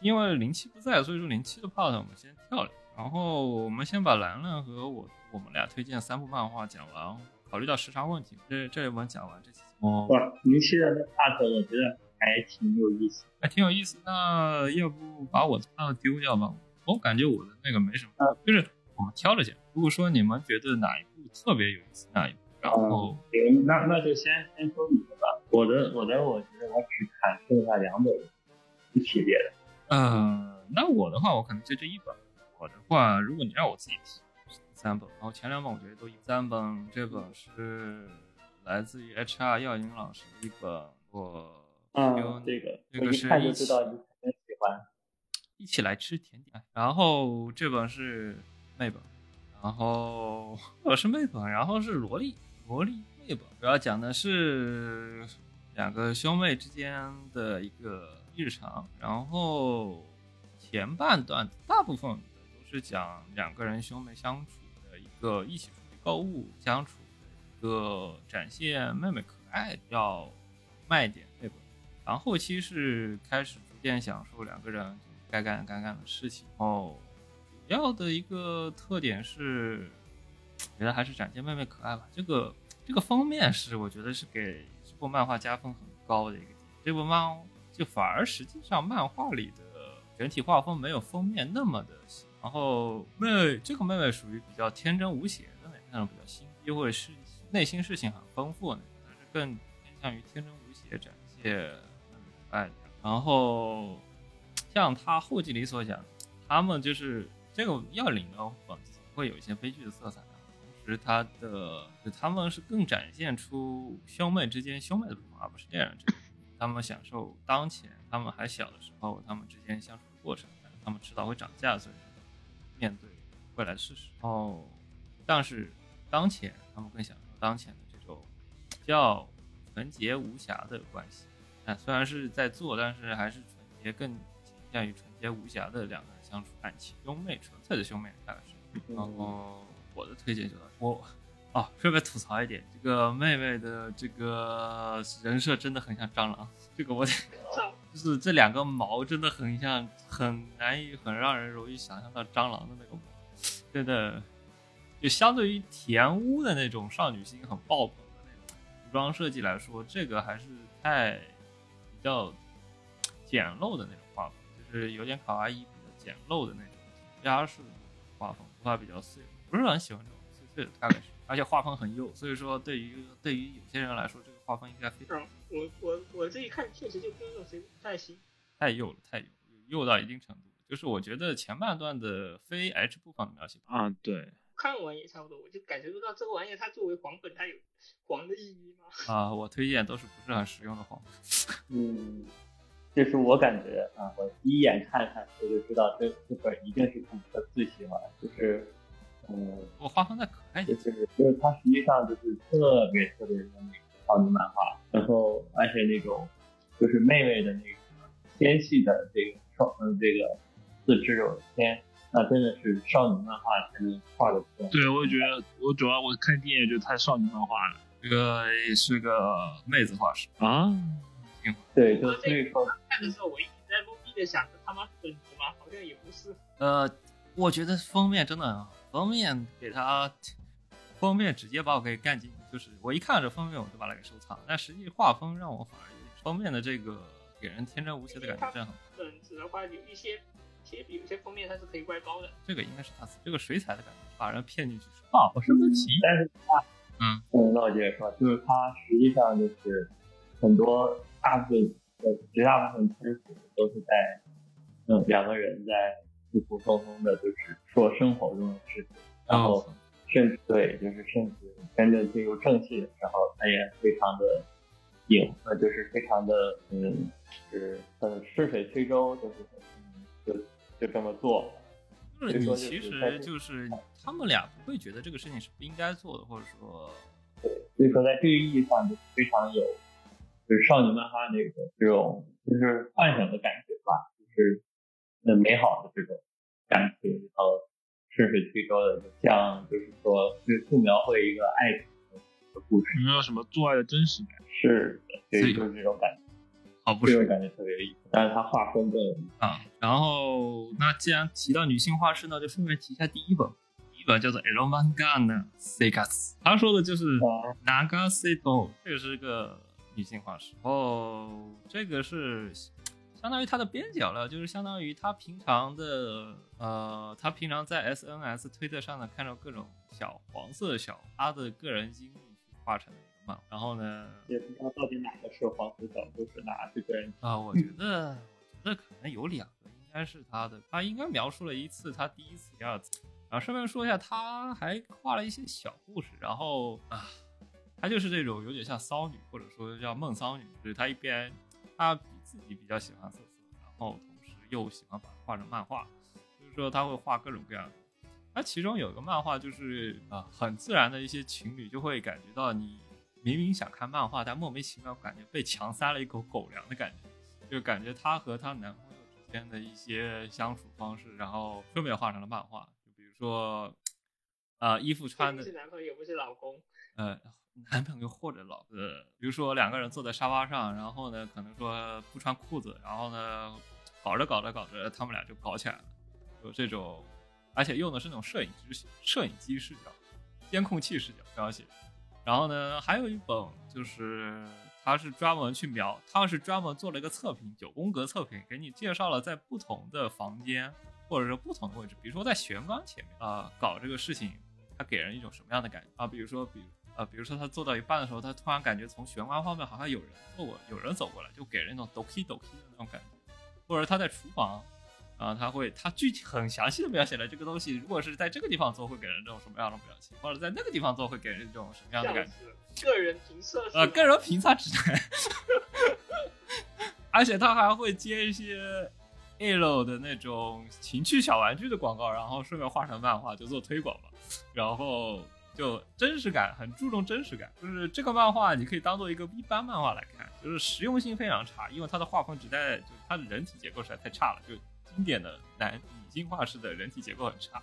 因为零七不在，所以说零七的 part 我们先跳了。然后我们先把兰兰和我我们俩推荐三部漫画讲完，考虑到时长问题，这这一本讲完这期节目哇，零七的那 part 我觉得还挺有意思。还挺有意思。那要不把我的 part 丢掉吧？我感觉我的那个没什么，就是我们挑了讲。如果说你们觉得哪一部特别有意思，哪一部，然后行，那那就先先说你的吧。我的我的，我觉得我只看剩下两本一系列的。嗯，那我的话，我可能就这一本。我的话，如果你让我自己提，是第三本。然后前两本我觉得都一三本，这本是来自于 HR 耀英老师的一本，我有嗯，这个这个是一看就知道你肯定喜欢。一起来吃甜点。然后这本是妹本，然后我 是妹本，然后是萝莉，萝莉妹本，主要讲的是两个兄妹之间的一个日常。然后前半段大部分都是讲两个人兄妹相处的一个一起出去购物相处的一个展现妹妹可爱要卖点那本。然后后期是开始逐渐享受两个人该干该干的事情。哦，主要的一个特点是，觉得还是展现妹妹可爱吧。这个这个封面是我觉得是给这部漫画加分很高的一个点。这部漫就反而实际上漫画里的整体画风没有封面那么的。然后妹这个妹妹属于比较天真无邪的那种比较心机或者是内心事情很丰富的，但是更偏向于天真无邪展现爱。然后像他后记里所讲，他们就是这个要领的本子会有一些悲剧的色彩，同时他的就他们是更展现出兄妹之间兄妹的部分，而不是恋人之间。他们享受当前，他们还小的时候，他们之间相处的过程，他们迟早会涨价，所以面对未来的事实。哦，但是当前他们更享受当前的这种比较纯洁无瑕的关系。啊，虽然是在做，但是还是纯洁，更倾向于纯洁无瑕的两个人相处，感情兄妹，纯粹的兄妹大概是。然后我的推荐就我哦，顺便吐槽一点，这个妹妹的这个人设真的很像蟑螂，这个我得就是这两个毛真的很像，很难以，很让人容易想象到蟑螂的那个毛，真的就相对于甜屋的那种少女心很爆棚的那种。服装设计来说，这个还是太比较简陋的那种画风，就是有点卡哇伊，比较简陋的那种压式的画风，头发比较碎，不是很喜欢这种碎碎的，大概是，而且画风很幼，所以说对于对于有些人来说，这个画风应该非常嗯，我我我这一看确实就跟那谁不太行。太幼了，太幼了，幼到一定程度。就是我觉得前半段的非 H 部分的描写啊，对，看完也差不多，我就感觉不到这个玩意儿它作为黄本它有黄的意义吗？啊、我推荐都是不是很实用的黄本。嗯，就是我感觉啊，我第一眼看看我就知道这这本一定是顾客最喜欢，就是嗯，我画风再可爱一就点，是就是它实际上就是特别特别的那个少女漫画，然后而且那种就是妹妹的那个纤细的这个双嗯这个四肢有纤那真的是少女漫画才能画的出来。对，我也觉得，我主要我看电影就太少女漫画了这个是个妹子画师，啊。对，就所以说，看的时候我一直在懵逼的想着他妈是本子吗？好像也不是。呃，我觉得封面真的很好，封面给它，封面直接把我给干进，就是我一看这封面我就把它给收藏，但实际画风让我反而有点封面的这个给人天真无邪的感觉真的很，本子的话有一些有些封面它是可以外包的。这个应该是他这个水彩的感觉把人骗进去是吧？我生个皮，但是他，嗯，嗯，老姐说，就是他实际上就是很多大部分呃绝大部分篇幅都是在，嗯，两个人在普普通通的，就是说生活中的事情，然后哦甚至对，就是甚至真正进入正戏的时候，他也非常的隐，呃，就是非常的嗯，就是很顺水推舟，就是嗯，就就这么做。就是你其实就是他们俩不会觉得这个事情是不应该做的，或者说对所以说在这个意义上就是非常有，就是少女漫画那种这种就是幻想的感觉吧，就是很美好的这种感觉，然后顺水推舟的，像就是说去去描绘一个爱情的故事，有没有什么做爱的真实感？是的，所以就是这种感觉，哦不是感觉特别有意思，但是他画风更啊。然后那既然提到女性画师呢，就顺便提一下第一本，第一本叫做《Ero Manga Segas》，他说的就是啊 Nagaseto，这个是个女性画师。哦，这个是相当于他的边角料，就是相当于他平常的呃，他平常在 SNS 推特上呢看到各种小黄色小他的个人经历去画成的一个漫画。然后呢，也不知道到底哪个是黄色小故事，哪个个人啊、我觉得，我觉得可能有两个，应该是他的。他应该描述了一次他第一次、第二次。然后顺便说一下，他还画了一些小故事。然后啊，他就是这种有点像骚女，或者说叫梦骚女，就是他一边他比自己比较喜欢色色，然后同时又喜欢把它画成漫画，就是说他会画各种各样的。它其中有一个漫画，就是啊、很自然的一些情侣就会感觉到你明明想看漫画，但莫名其妙感觉被强塞了一口狗粮的感觉，就感觉她和她男朋友之间的一些相处方式，然后顺便画成了漫画。就比如说，呃，衣服穿 的是男朋友不是老公，呃，男朋友或者老婆，比如说两个人坐在沙发上，然后呢，可能说不穿裤子，然后呢，搞着搞着搞着，他们俩就搞起来了，有这种，而且用的是那种摄影机摄影机视角、监控器视角描写。然后呢，还有一本就是他是专门去描，他是专门做了一个测评，九宫格测评，给你介绍了在不同的房间或者说不同的位置，比如说在玄关前面啊、搞这个事情，它给人一种什么样的感觉啊？比如说，比如啊，比如说他做到一半的时候，他突然感觉从玄关方面好像有人走过，有人走过来，就给人一种 doki doki 的那种感觉。或者他在厨房，啊，他会他具体很详细的描写了这个东西，如果是在这个地方做，会给人这种什么样的表情，或者在那个地方做，会给人这种什么样的感觉。个人评测是呃，个人评测指南，而且他还会接一些 L 的那种情趣小玩具的广告，然后顺便画成漫画，就做推广嘛。然后就真实感，很注重真实感。就是这个漫画，你可以当做一个一般漫画来看，就是实用性非常差，因为它的画风实在，就它的人体结构实在太差了，就经典的男女性画式的人体结构很差。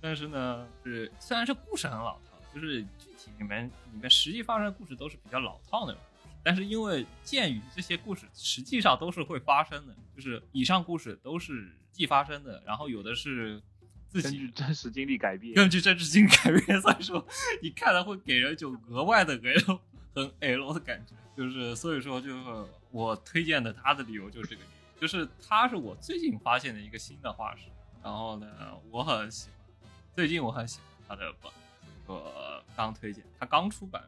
但是呢，是虽然是故事很老套，就是具体里面里面实际发生的故事都是比较老套的故事，但是因为鉴于这些故事实际上都是会发生的，就是以上故事都是既发生的，然后有的是自根据己真实经历改编。根据真实经历改编，所以说你看了会给人一种额外的 L 很 L 的感觉，就是所以说就是我推荐的他的理由就是这个理由，就是他是我最近发现的一个新的画师，然后呢我很喜欢，最近我很喜欢他的本，我刚推荐他刚出版，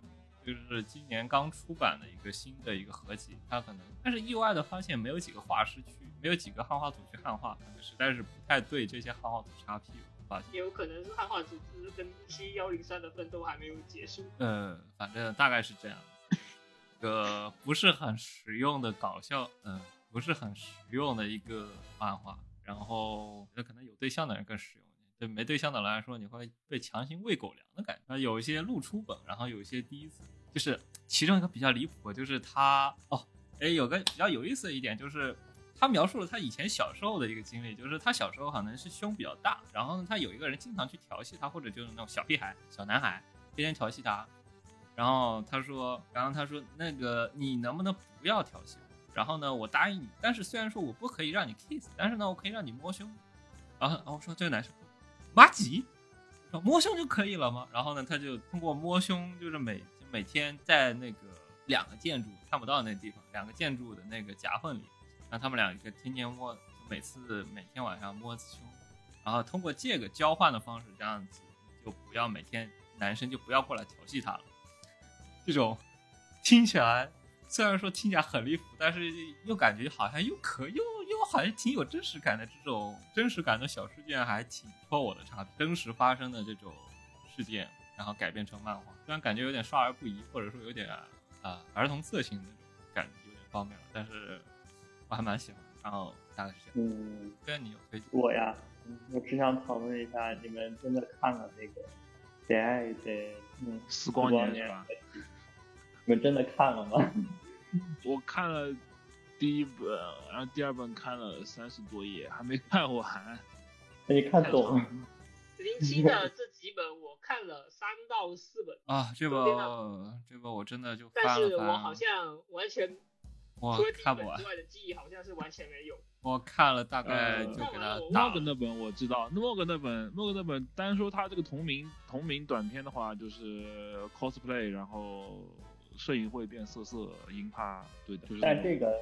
就是今年刚出版的一个新的一个合集，他可能但是意外的发现没有几个画师去，没有几个汉化组去汉化，可能实在是不太对这些汉化组插屁股，发现。也有可能是汉化组织跟 DC 幺零三的奋斗还没有结束。呃，反正大概是这样。一个不是很实用的搞笑，嗯、不是很实用的一个漫画。然后，那可能有对象的人更实用，对没对象的人来说，你会被强行喂狗粮的感觉。那有一些露出本，然后有一些第一次，就是其中一个比较离谱，就是他哦，哎，有个比较有意思的一点就是，他描述了他以前小时候的一个经历，就是他小时候可能是胸比较大，然后呢，他有一个人经常去调戏他，或者就是那种小屁孩、小男孩，天天调戏他。然后他说，然后他说，那个你能不能不要调戏我？然后呢，我答应你，但是虽然说我不可以让你 kiss，但是呢，我可以让你摸胸。然后，然后我说这个男生，妈吉，说摸胸就可以了吗？然后呢，他就通过摸胸，就是每每天在那个两个建筑看不到那地方，两个建筑的那个夹缝里，让他们两个天天摸，每次每天晚上摸胸，然后通过这个交换的方式，这样子就不要每天男生就不要过来调戏他了。这种听起来虽然说听起来很离谱，但是又感觉好像又可又又好像挺有真实感的这种真实感的小事件，还挺戳我的差。真实发生的这种事件，然后改编成漫画，虽然感觉有点少儿不宜，或者说有点啊、儿童色情的那种感觉有点方面了，但是我还蛮喜欢。然后大概是这样。嗯，跟你有推荐？我呀，嗯我只想讨论一下，你们真的看了那个《简爱的嗯时光年年是吧？你们真的看了吗？我看了第一本，然后第二本看了三十多页，还没看完。那你看懂？零七的这几本我看了三到四本，啊，这昨天本这本我真的就但翻了翻，是我好像完全我看不完本之，外的记忆好像是完全没有。我看了大概呃就给他看完了我打了莫格那本我知道，莫格那本莫格那本单说他这个同名同名短片的话，就是 cosplay，然后摄影会变色色，银帕，对的，就是但这个，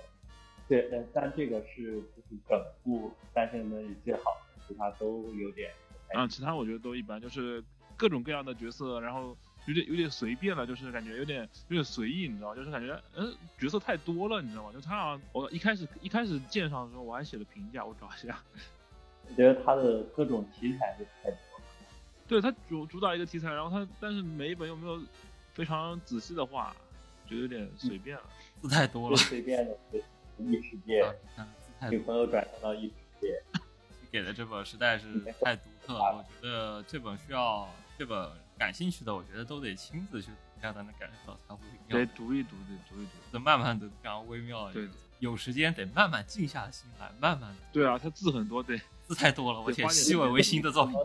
对，但但这个是就是整部单身的里最好的，其他都有点。啊，其他我觉得都一般，就是各种各样的角色，然后有点有点随便了，就是感觉有点有点随意，你知道吗？就是感觉嗯角色太多了，你知道吗？就他好像我一开始一开始鉴赏的时候我还写了评价，我找一下，我觉得他的各种题材是太多了。对他主主打一个题材，然后他但是每一本又没有非常仔细的画，就有点随便了。字太多了，随便的是异世界，女朋友转生到异世界，给的这本实在是太独特了。我觉得这本需要这本感兴趣的，我觉得都得亲自去读一下才能感受到它微得妙，读一读，得读一读。得慢慢的非常微妙。对，有时间得慢慢静下心来，慢慢的对啊，他字很多，对，字太多了，我且花点细尾维新的作品，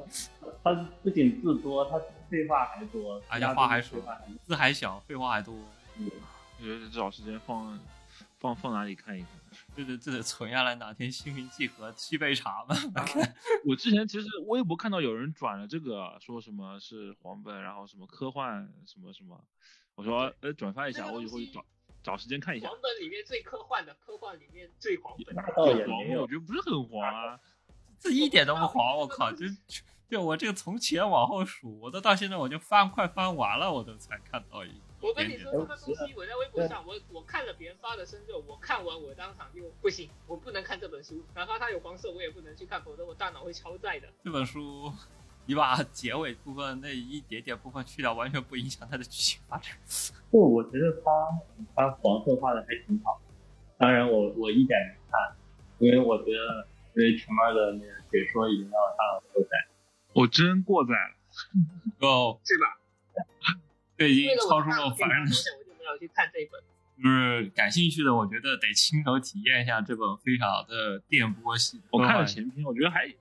他不仅字多，他废话还多，而且话还少字还小，废话还多。嗯我觉得找时间放放放哪里看一看。这得这得存下来，哪天心平气和沏杯茶嘛。看我之前其实微博看到有人转了这个，说什么是黄本，然后什么科幻什么什么，我说呃转发一下，我以后找找时间看一下黄。本里面最科幻的，科幻里面最黄本。那倒也黄我觉得不是很黄啊。这一点都不黄，我靠！就就我这个从前往后数，我都到现在我就翻快翻完了，我都才看到一我跟你说，这个东西我在微博上，我我看了别人发的深究，我看完我当场就不行，我不能看这本书，哪怕它有黄色，我也不能去看，否则我大脑会超载的。这本书，你把结尾部分那一点点部分去掉，完全不影响它的剧情发展。不我觉得它它黄色画的还挺好，当然我我一点没看，因为我觉得因为前面的那个解说已经让我大脑过载。我真过载了。哦，是吧？这已经超出看了凡人，我就没有去看这一本。就是感兴趣的，我觉得得亲手体验一下这本非常的电波系的。我看了前篇，我觉得还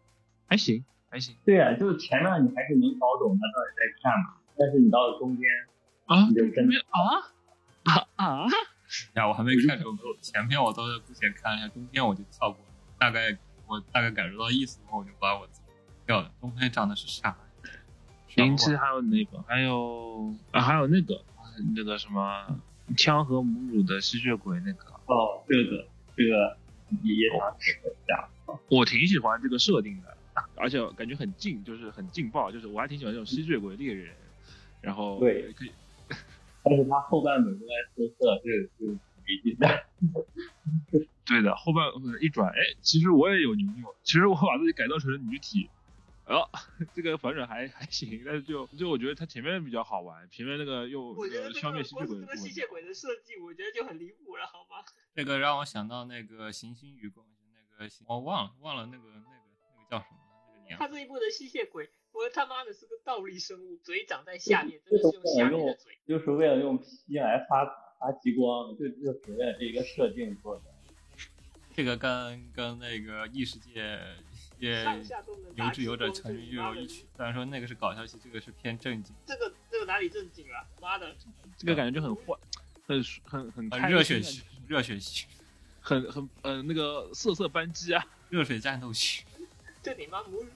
还行，还行对啊，就是前面你还是能搞懂他到底在干嘛，但是你到了中间，啊你就真的啊啊啊！呀，我还没看这本前篇，我都是之前看了一下，中间我就跳过了，大概我大概感受到意思后，我就把我自己跳了。中间讲的是啥？零七还有那个？还有啊，还有那个那个什么枪和母乳的吸血鬼那个，哦，这个这个也想指一下。我挺喜欢这个设定的，而且感觉很劲，就是很劲爆，就是我还挺喜欢这种吸血鬼猎人，然后对可以 但是他后半本都在说色，这个是没劲的。对的，后半呃一转，哎，其实我也有牛牛，其实我把自己改造成了女体，哦，这个反转还还行，但是就就我觉得它前面比较好玩，前面那个又我消灭吸血鬼的部分个吸血鬼的设计，我觉得就很离谱了，好吗？那个让我想到那个《行星与共》，那个我忘了忘了那个那个那个叫什么那个年他这一部的吸血鬼，我他妈的是个倒立生物，嘴长在下面，这真的是用下面的嘴。，就是为了用皮来发发激光，就就是为了这个设定做的。这个跟跟那个异世界也上下都能有志有者激成就有一曲。虽然说那个是搞笑戏，这个是偏正经，这个这个哪里正经了？妈的，这个感觉就很坏，很很很很热血戏，热血戏，很很呃那个色色扳机啊，热水战斗戏。这你妈母乳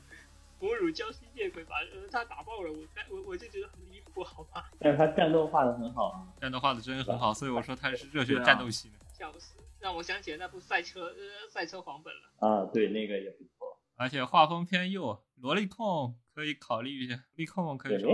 母乳胶心夜鬼把呃他打爆了，我该我我就觉得很离谱，好吧？但是他战斗画的很好啊。战斗画的真的很好，所以我说他是热血战斗戏的。笑死，让我想起了那部赛车呃赛车黄本了。啊，对，那个也不错。而且画风偏右，萝莉控可以考虑一下，萝莉控可，以说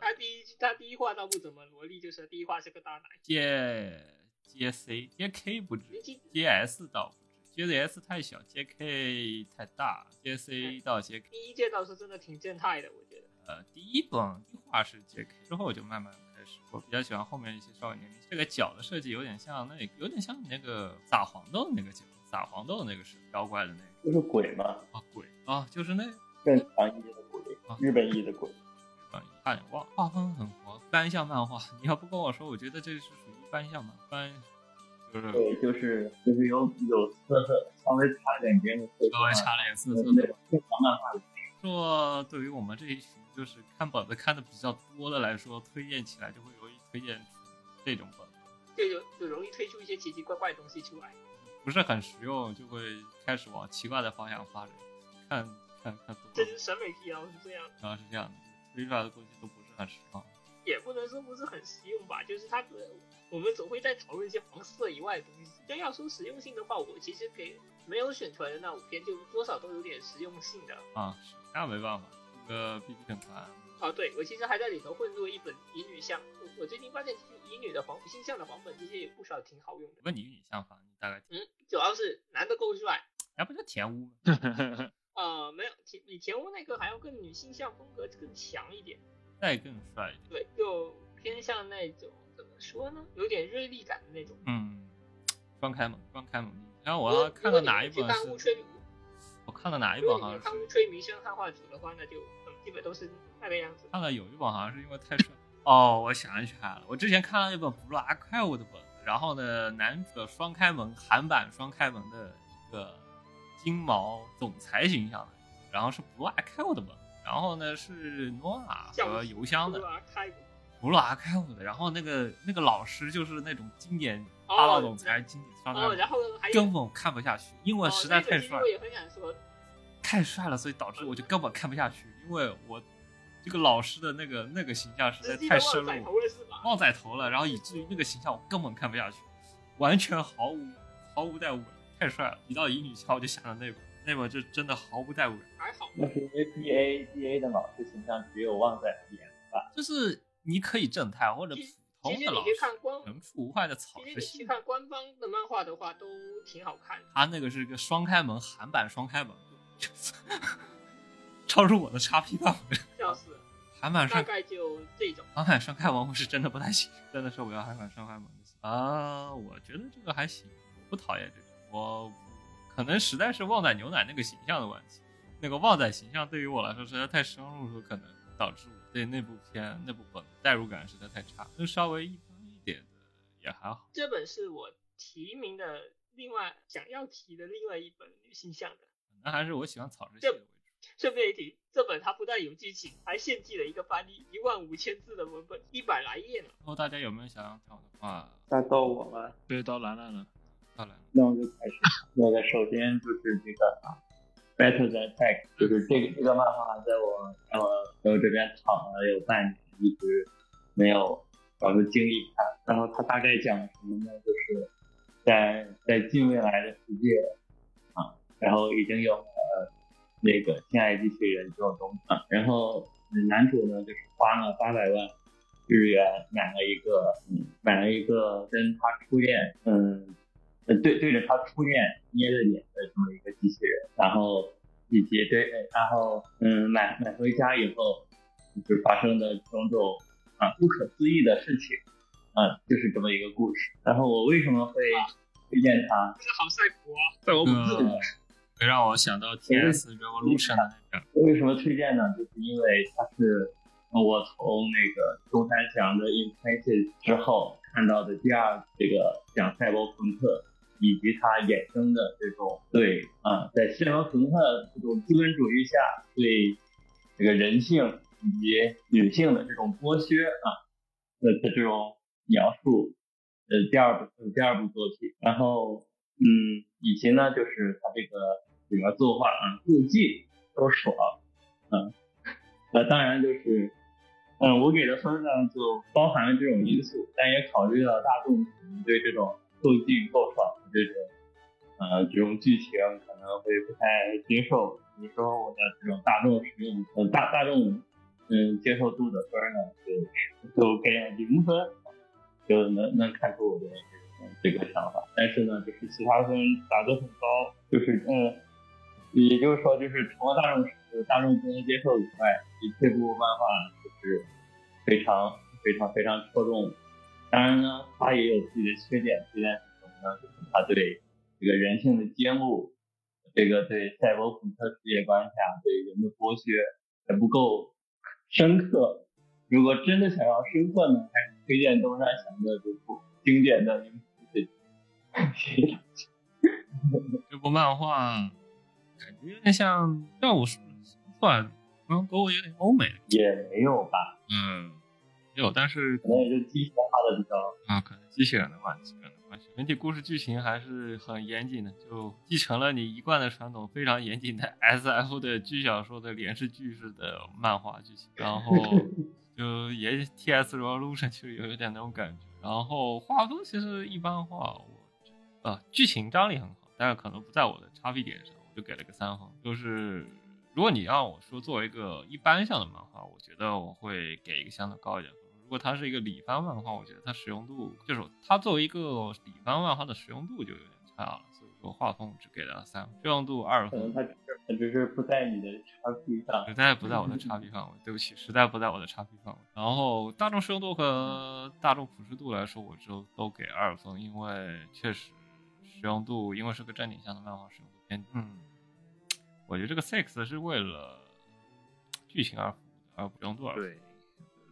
他第一他第一话倒不怎么萝莉，就是第一话是个大奶。接接 C 接 K 不止接 S 倒不止，接 S 太小，接 K 太大，接 C 到接 K。第一届倒是真的挺正太的，我觉得。呃，第一本第一话是 JK，之后就慢慢开始，我比较喜欢后面一些少年。这个角的设计有点像那，有点像那个撒黄豆那个角，撒黄豆那个是妖怪的那个就是鬼嘛，啊鬼啊，就是那个正常意义的鬼啊，日本意义的鬼。啊，差点忘，画风很活，单向漫画。你要不跟我说，我觉得这是属于单向漫，单就是对，就是就是有有特色，稍微差一点别人的色稍微差了点色色的。那种正常漫画的。说对于我们这一群就是看本子看的比较多的来说，推荐起来就会容易推荐出这种本子。就有就容易推出一些奇奇怪怪的东西出来。不是很实用，就会开始往奇怪的方向发展。看看看多了，这是审美疲劳是这样的，主要是这样的，推出来的东西都不是很实用。也不能说不是很实用吧，就是它的我们总会在讨论一些黄色以外的东西。但要说实用性的话，我其实给没有选出来的那五篇，就多少都有点实用性的。啊，是那没办法，这个 B B 很团哦，对，我其实还在里头混入一本乙女像。我我最近发现，其实乙女的黄星象的黄本其实有不少挺好用的。问你女相法，你大概嗯，主要是男的够帅。那不就田屋吗？呃，没有田比田屋那个还要更女性向风格更强一点。再更帅一点。对，就偏向那种怎么说呢，有点锐利感的那种。嗯，双开门，双开门。然后我要看到哪一本是，我看到哪一如本好像果你们看雾吹迷生汉化组的话，那就嗯基本都是看了有一本好像是因为太帅。哦，我想起来了，我之前看了一本《布拉怪物》的本子，然后呢，男主双开门韩版双开门的一个金毛总裁形象的，然后是布拉怪物的本，然后呢是诺亚和邮箱的是吧？开布拉怪物的，然后那个那个老师就是那种经典霸道总裁，经典双开哦，门，然后根本看不下去，因为哦实在太帅那个其实我，也很想说，太帅了，所以导致我就根本看不下去，因为我这个老师的那个那个形象实在太深入的旺仔，头了？旺仔头了，然后以至于那个形象我根本看不下去，完全毫无毫无代入感，太帅了。一到乙女校我就想到那本，那本就真的毫无代入感，还好，那是因为 B A B A 的老师形象只有旺仔的演吧？就是你可以正太或者普其通的老师，看官，人畜无害的草其实食系你去。看官方的漫画的话，都挺好看的。他那个是个双开门韩版双开门，超出我的叉 P 范围。笑死了，韩版双大概就这种。韩版双开王我是真的不太行，真的受不了韩版双开王的啊。我觉得这个还行，不讨厌这个。我可能实在是旺仔牛奶那个形象的问题，那个旺仔形象对于我来说实在太深入了，可能导致我对那部片那部本代入感实在太差。就稍微一般一点的也还好。这本是我提名的另外想要提的另外一本女性向的。可能还是我喜欢草食系的。顺便一提，这本它不但有剧情，还献祭了一个翻译，一万五千字的文本，一百来页呢。然后大家有没有想要跳的话，那到我们，对，到兰兰了，到兰。那我就开始。那个首先就是这个啊，Better Than Sex，就是这个这个漫画在我在我在我这边躺了有半年，一直没有找出精力看。然后它大概讲什么呢？就是在在近未来的世界啊，然后已经有了那个亲爱机器人这种东西啊，然后嗯男主呢就是花了八百万日元买了一个嗯买了一个跟他初恋嗯呃对对着他初恋捏着脸的这么一个机器人，然后以及对然后嗯买买回家以后就是发生的种种啊不可思议的事情啊就是这么一个故事。然后我为什么会推荐它？这好赛博啊！在我这个会让我想到 T.S. Revolution 的那个。为什么推荐呢？就是因为它是我从那个中山祥的《Imprinted》之后看到的第二这个讲赛博朋克以及它衍生的这种对啊，在西方文化的这种资本主义下对这个人性以及女性的这种剥削啊的的这种描述，呃，第二部呃第二部作品，然后嗯，以及呢就是它这个里面作画啊，故技都爽，嗯，那当然就是。嗯，我给的分呢，就包含了这种因素，但也考虑到大众可能对这种够劲够爽的这种，呃，这种剧情可能会不太接受。比如说我的这种大众使用，呃，大大众嗯接受度的分呢，就就给零分，就能能看出我的这个想法。但是呢，就是其他分打得很高，就是嗯，也就是说，就是除了大众大众不能接受以外，这部漫画就是非常非常非常戳中。当然呢，它也有自己的缺点，缺点是什么呢？就是它对这个人性的揭露，这个对赛博朋克世界观下对人的剥削还不够深刻。如果真的想要深刻呢，还是推荐东山祥的这部经典的《。这部漫画感觉有点像，让我说错了，嗯，给我有点欧美的，也没有吧，嗯，有，但是可能也就机械化的比较啊，可能机器人的关系，机器人的关系，整体故事剧情还是很严谨的，就继承了你一贯的传统，非常严谨的 S F 的剧小说的连续剧式的漫画剧情，然后就也 T S Revolution 其实有一点那种感觉，然后画风其实一般化，我啊剧情张力很好，但是可能不在我的叉 P 点上，我就给了个三分，就是。如果你让我说作为一个一般向的漫画，我觉得我会给一个相对高一点分。如果它是一个里番漫画，我觉得它实用度就是它作为一个里番漫画的实用度就有点差了，所以说画风只给了三分，实用度二可能分，它只是它只是不在你的叉 P 上。实在不在我的叉 P 范围，对不起，实在不在我的叉 P 范围。然后大众实用度和大众普适度来说，我就都给二分，因为确实实用度，因为是个正经向的漫画，实用度偏低。嗯。我觉得这个 sex 是为了剧情而服务的，而不用多少。对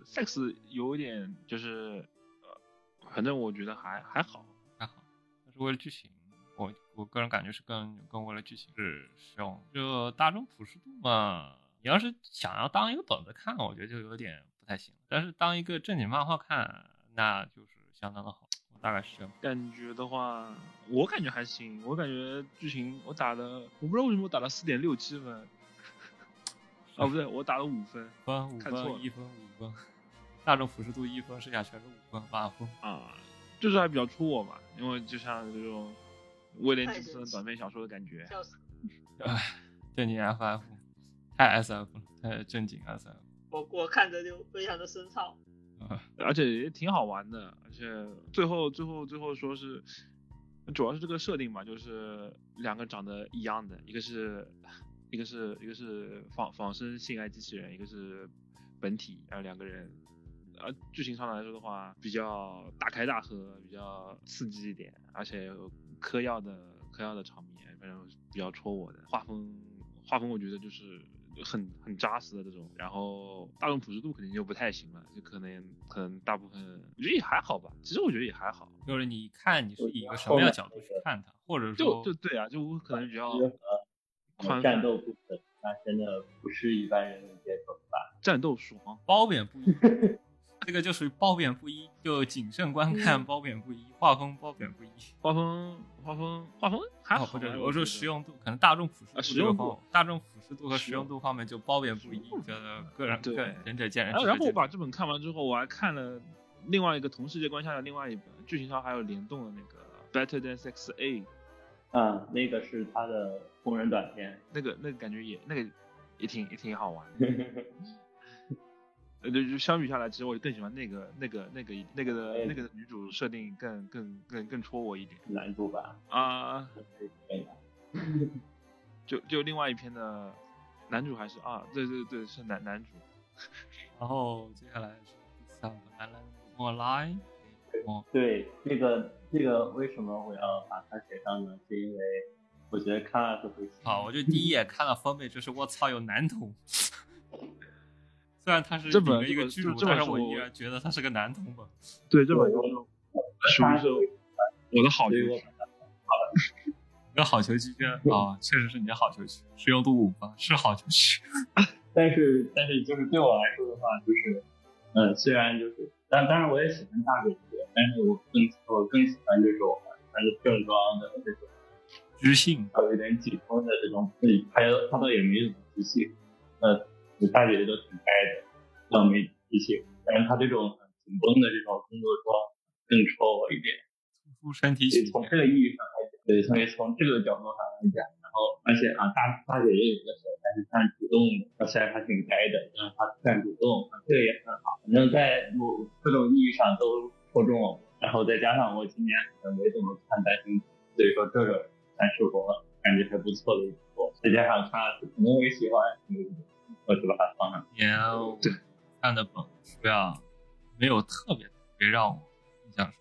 ，sex 有点就是，呃，反正我觉得还还好，还好，但是为了剧情，我我个人感觉是更更为了剧情是使用。就大众普适度嘛，你要是想要当一个本子看，我觉得就有点不太行。但是当一个正经漫画看，那就是相当的好。我大概是这样。感觉的话，我感觉还行。我感觉剧情我打的，我不知道为什么我打了四点六七分。哦，不对，我打了五分分五看错了分一分五分，大众俯视度一分，剩下全是五分八分。啊，就是还比较戳我嘛，因为就像这种威廉太吉布森短篇小说的感觉。笑死！唉，正经 FF 太 SF 了，太正经 SF。我我看着就非常的深操。而且也挺好玩的，而且最后最后最后说是，主要是这个设定嘛，就是两个长得一样的，一个是一个是一个是仿仿生性爱机器人，一个是本体，然后两个人，呃，剧情上来说的话，比较大开大合，比较刺激一点，而且有嗑药的嗑药的场面，反正比较戳我的。画风画风我觉得就是很很扎实的这种，然后大众普适度肯定就不太行了，就可能可能大部分我觉得也还好吧，其实我觉得也还好，就是你看你是以一个什么样的角度去看它，或者就说就对啊，就我可能比较呃宽战斗部分，那真的不是一般人能接受的吧？战斗爽，褒贬不一，这个就属于褒贬不一，就谨慎观看，褒贬不一，画风褒贬不一。画风画风画风还好，哦不是，哎我说实用度，可能大众普适度啊实用度大众普适度和实用度方面就褒贬不一，觉得个人对个人仁者见仁。然后，我把这本看完之后，我还看了另外一个同世界观下的另外一本，剧情上还有联动的那个《Better Than Sex A》，嗯，那个是他的同人短片。那个那个感觉也那个也挺也挺好玩的。呃，就就相比下来，其实我更喜欢那个那个那个那个的哎那个女主设定更更更更戳我一点男主吧，啊。可以的。就就另外一篇的男主还是啊，对对对，是男男主。然后接下来是第三个男人莫来，哦，对，这个这个为什么我要把它写上呢？是因为我觉得看了是会好，我就第一眼看到封面就是我操有男童，虽然他是这本一个剧主，这这本但是我依然觉得他是个男同吧。对，这本书是属于是我的好所以我游戏。一个好球区啊，确实是你的好球区，适用度五吧，是好球区。但是但是就是对我来说的话，就是，嗯，虽然就是，但当然我也喜欢大姐姐，但是我更我更喜欢这种还是正装的这种，知性，还有一点紧绷的这种，嗯，还有他倒也没什么自信，呃，大姐姐都挺呆的，倒没自信，但是她这种很紧绷的这种工作装更戳我一点。突出身体。从这个意义上来讲，对，所以从这个角度上来讲，然后而且啊，大大姐姐有的时候还是算主动的，啊虽然她挺呆的，但是她算主动，啊这个也很好。反正在某各种意义上都戳中我，然后再加上我今年可能没怎么看单身，所以说这个算是我感觉还不错的一部，再加上她可能我也喜欢，嗯我就把它放上。年对看的本数量没有特别特别让我印象深，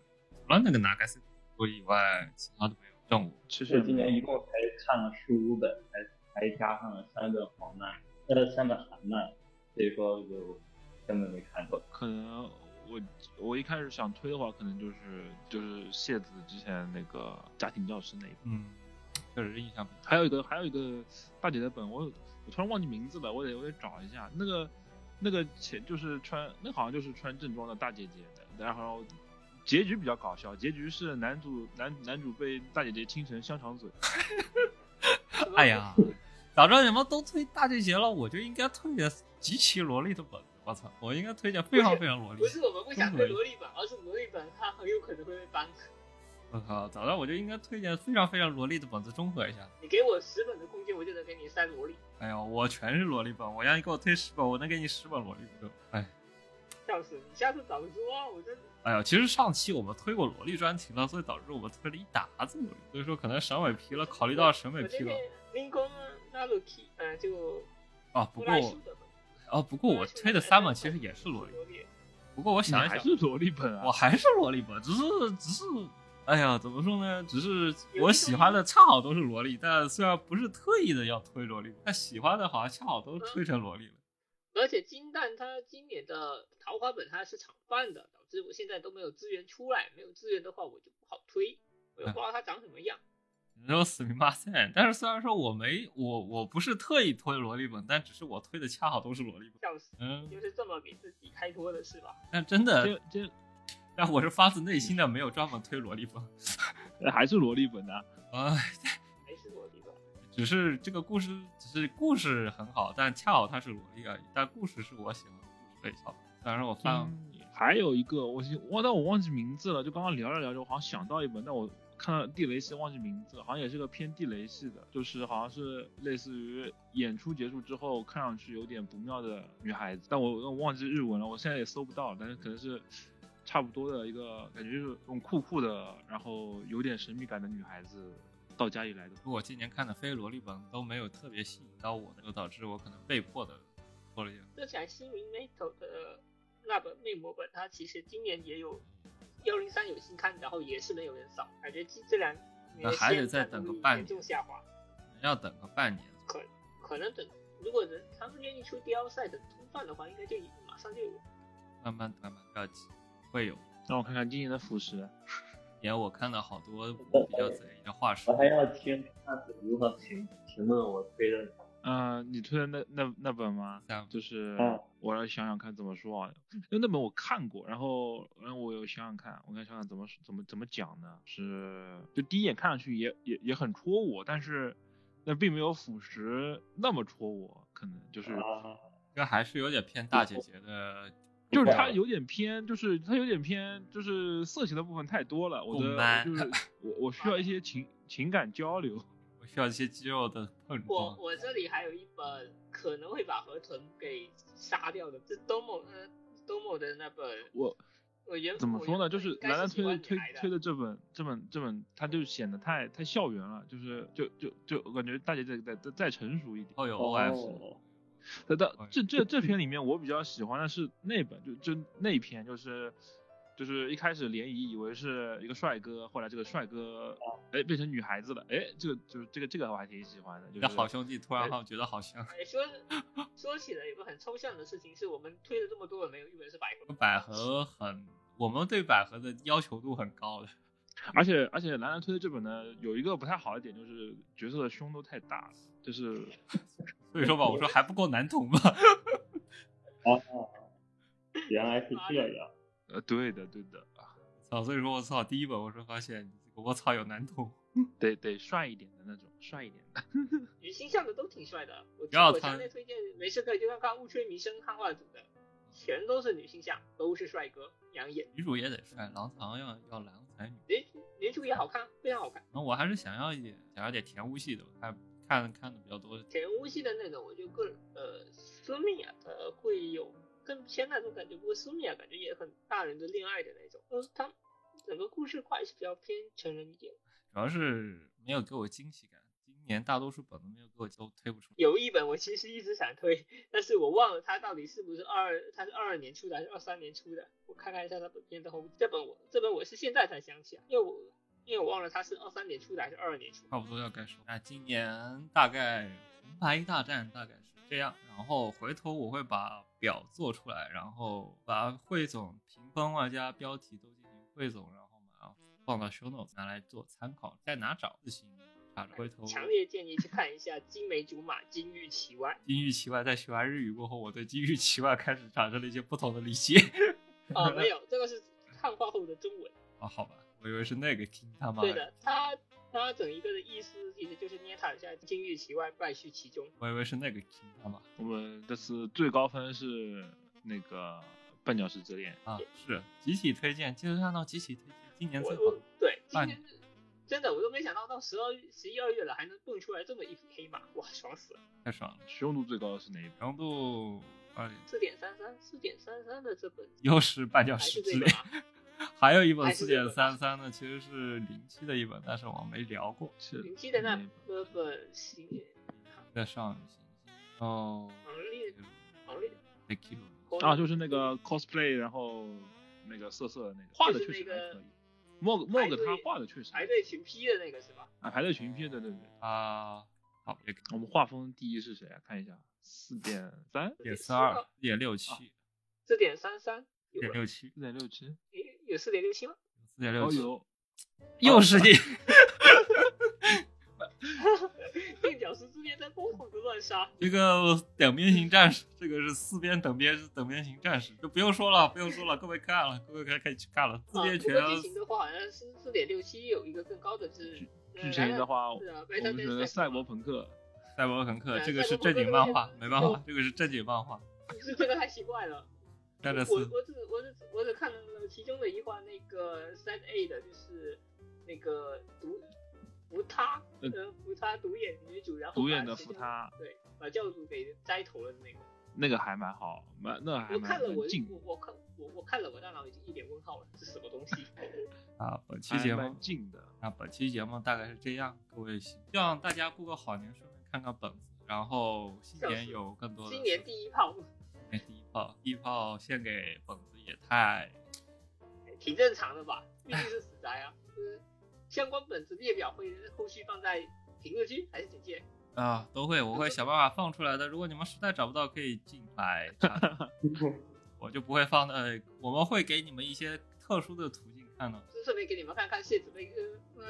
除了那个拿盖斯多以外，其他都没有让我。其实今年一共才看了十五本，还还加上了三本黄漫，呃，三本韩漫，所以说就根本没看过。可能我我一开始想推的话，可能就是就是谢子之前那个家庭教师那一本，嗯，确实是印象还有一个还有一个大姐的本，我我突然忘记名字了，我得我得找一下那个那个前就是穿那好像就是穿正装的大姐姐的，然后结局比较搞笑，结局是男主男男主被大姐姐亲成香肠嘴，哎呀，早知道你们都推大姐姐了，我就应该推荐极其萝莉的本。我操，我应该推荐非常非常萝莉不。是我们不想推萝莉本，而是萝莉本它很有可能会被 ban。我靠，早知道我就应该推荐非常非常萝莉的本子，中和一下。你给我十本的空间，我就能给你塞萝莉。哎呦，我全是萝莉本，我让你给我推十本，我能给你十本萝莉本。哎，笑死！你下次早说，我真的。哎呀，其实上期我们推过萝莉专题了，所以导致我们推了一沓子萝莉，所以说可能审美疲了，考虑到审美疲了我那天林空那鲁 k 嗯，就啊。不过。哦，不过我推的三本其实也是萝莉，不过我想一想，还是萝莉本啊？我还是萝莉本，只是只是，哎呀，怎么说呢？只是我喜欢的恰好都是萝莉，但虽然不是特意的要推萝莉，但喜欢的好像恰好都推成萝莉了。而且金蛋它今年的桃花本它是厂贩的，导致我现在都没有资源出来，没有资源的话我就不好推，我也不知道它长什么样。你说死命马赛，但是虽然说我没我我不是特意推萝莉本，但只是我推的恰好都是萝莉本。笑死，嗯，就是这么给自己开脱的是吧？但真的，这这但我是发自内心的没有专门推萝莉本。还是萝莉本啊？哎，还是萝莉本。只是这个故事，只是故事很好，但恰好它是萝莉而已。但故事是我喜欢的故事类型，当然我翻、嗯还有一个我我但我忘记名字了，就刚刚聊着聊着，我好像想到一本，但我看到地雷系忘记名字了，好像也是个偏地雷系的，就是好像是类似于演出结束之后看上去有点不妙的女孩子，但我我忘记日文了，我现在也搜不到，但是可能是差不多的一个感觉，就是那种酷酷的，然后有点神秘感的女孩子到家里来的。我今年看的非萝莉本都没有特别吸引到我的，就导致我可能被迫的拖了一点。说起来，新民 Metal 的那本魅魔本，它其实今年也有幺零三有新刊，然后也是没有人扫，感觉这这两年那还得再等个半严重下滑。要等个半年。可可能等，如果人他们愿意出 DL 赛的通贩的话，应该就马上就有。慢慢慢慢不要急，会有。让我看看今年的腐蚀，也我看到好多比较贼的话术我，还要听看子如何评评论我推的。嗯、你推的那那那本吗？就是嗯我要想想看怎么说啊，因为那本我看过，然后然后我有想想看，我看想想怎么怎么怎么讲呢？是就第一眼看上去也也也很戳我，但是那并没有腐蚀那么戳我，可能就是啊，这还是有点偏大姐姐的。就是它有点偏，就是它有点偏，就是色情的部分太多了，我的就是我我需要一些情情感交流。我需要一些肌肉的碰我撞。我这里还有一本可能会把河豚给杀掉的，这东某呃 Domo 的那本。我我原怎么说呢？就是兰兰推的的推推的这本这本这本，它就显得太太校园了，就是就就就我感觉大姐姐再再再成熟一点。哦有 OF，哦但但这这这篇里面我比较喜欢的是那本，就就那一篇，就是就是一开始联谊以为是一个帅哥，后来这个帅哥哎变成女孩子了，哎，这个就是这个这个我还挺喜欢的，就是好兄弟突然好像觉得好像哎，说说起来有个很抽象的事情，是我们推了这么多本，没有一本是百合。百合很，我们对百合的要求度很高的。而且而且兰兰推的这本呢，有一个不太好的点就是角色的胸都太大了，就是所以说吧，我说还不够男同嘛。啊，原来是这样。呃，对的对的啊，操，所以说我操，第一本我是发现我操有男同，得得帅一点的那种，帅一点的。女性向的都挺帅的，我我不要他强烈推荐，没事可以去看看《雾吹迷声》汉化组的，全都是女性向，都是帅哥，养眼，女主也得帅，狼藏要要狼才女。女女主也好看，非常好看。那我还是想要一点，想要点甜屋系的，我看看看的比较多。甜屋系的那种，我就个人呃，斯密亚的会有更偏那种感觉，不过斯密啊感觉也很大人的恋爱的那种，呃，他整个故事块是比较偏成人一点。主要是没有给我惊喜感，今年大多数本都没有给我都推不出来。有一本我其实一直想推，但是我忘了它到底是不是二，它是二二年出的还是二三年出的？我看看一下它本片的后，这本我这本我是现在才想起来，因为我因为我忘了它是二三年出的还是二二年出的。差不多要该说。那今年大概红白大战大概是这样，然后回头我会把表做出来，然后把汇总评分外加标题都进行汇总，然后嘛放到 show notes 拿来做参考，在哪找自行查找。回头强烈建议去看一下《金梅竹马金玉其外 金玉其外，在学完日语过后，我对金玉其外开始产生了一些不同的理解。》啊，没有，这个是汉化后的中文。啊，好吧，我以为是那个 King 他妈对的，他他整一个的意思其实就是捏塔一下金玉其外，败絮其中。我以为是那个 King 他妈我们这次最高分是那个《绊脚石之恋》，啊，是集体推荐，就是按照集体推荐，今年我最好对今年是真的我都没想到到十二十一二月了还能蹦出来这么一匹黑马，哇，爽死了！太爽了。使用度最高的是哪一本？四点三三，四点三三的这本又是绊脚石之恋。还有一本四点三三的，其实是零七的一本，但是我没聊过。是零七的那哪一本本新在少女行星哦，行列行列被 Q 了。本啊，就是那个 cosplay，然后那个色色的那个，画的确实还可以。莫莫个他画的确实排队群批的那个是吧？啊，排队群批，对对对。啊，好，我们画风第一是谁啊？看一下，四点三，点四二，四点六七，四点三三四点六七，四点六七，诶有四点六七吗？四点六七，又是你。垫脚石之恋在疯狂的乱杀，这个等边形战士，这个是四边等边等边形战士，就不用说了，不用说了，各位看了，各位可以可以去看了。四啊，边拳不过剧情的话好像是四点六七，有一个更高的是剧情的话，啊，白们山觉得赛博朋克，赛博朋克，对这个是正经漫画这，个没办法，这个是正经漫画。是 这个太奇怪了。战略四我我只我只我只看了其中的一话，那个三 A 的，就是那个独福他，呃呃，福他独眼女主，然后独眼的把其中福他，对，把教主给摘头了的那个。那个还蛮好，蛮那还蛮我看了我近，我我看我我看了我大脑已经一脸问号了，这是什么东西？啊，本期节目近的。那本期节目大概是这样，各位希希望大家过个好年，顺便看看本子，然后新年有更多的今年第一炮，哎第一炮，一炮献给本子也太挺正常的吧？毕竟是死宅啊。相关本子列表会后续放在评论区还是简介？啊都会，我会想办法放出来的。如果你们实在找不到，可以进来查，我就不会放的。呃我们会给你们一些特殊的途径看的。就顺便给你们看看谢子被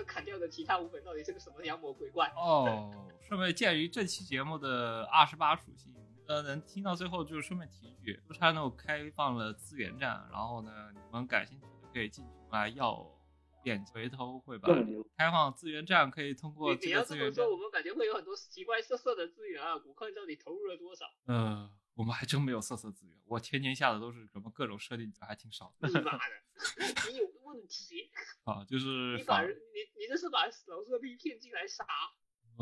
砍掉的其他五本到底是个什么妖魔鬼怪。哦，顺便鉴于这期节目的二十八属性，呃，能听到最后就是顺便提一句 h a n 开放了资源站，然后呢，你们感兴趣的可以进群来要链接，回头会把开放资源站可以通过你这个你要这么资源站说，，我们感觉会有很多奇怪色色的资源啊！骨科到底投入了多少？呃，我们还真没有色色资源，我天天下的都是什么各种设定，还挺少的你妈的，你有问题！啊，就是你把人你你这是把老色批骗进来杀？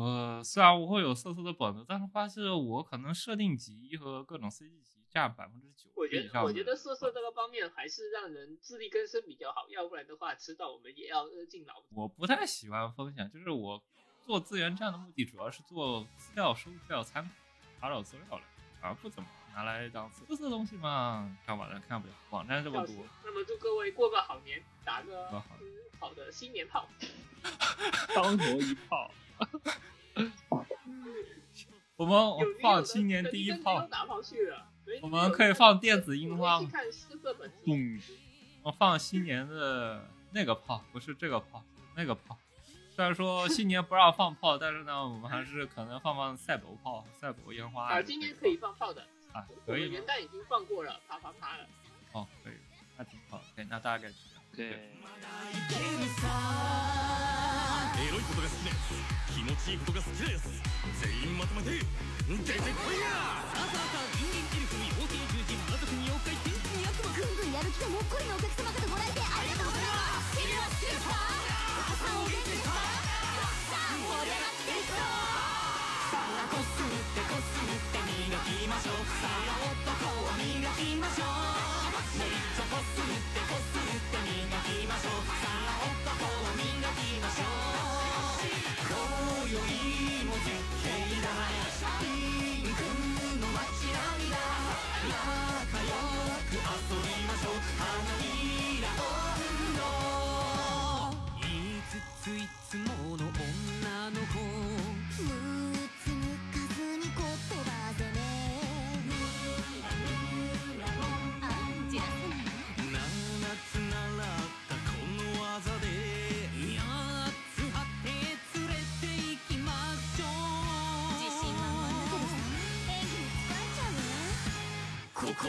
呃，虽然我会有色色的本子，但是发现我可能设定级和各种 CG 级占百分之九我觉以上的。得我觉得色色这个方面还是让人自力更生比较好，要不然的话迟早我们也要呃进牢。我不太喜欢分享，就是我做资源站的目的主要是做资料收、资料参考、查找资料来，而不怎么拿来当色色东西嘛，看网站看不了，网站这么多，那么祝各位过个好年，打个好嗯好的新年炮。当头一我们放新年第一炮我们可以放电子女友樱花回去看色色本子。咚，我放新年的那个炮，不是这个炮，那个炮。虽然说 新年不让放炮，但是呢，我们还是可能放放赛博炮、赛博烟花啊，今年可以放炮的，啊，可以元旦已经放过了，啪啪啪了。哦，可以，那挺好那大概是这样。对，エロいことが好きなやつ気持ちいいことが好きなやつ全員まとめて出てこいや！さあさあさあ人間エルフ妖精獣人魔族に妖怪天使に悪魔ぐんぐんやる気がもっこりのお客様方ご来店ありがとうございます。君はスーパーお子さんお元気です。かさあ盛り上がっていくぞさあこす。ってこす。って磨きましょうさあ男を磨きましょうもう一丁こす。ってこす。って磨きましょうさあ男を磨きましょう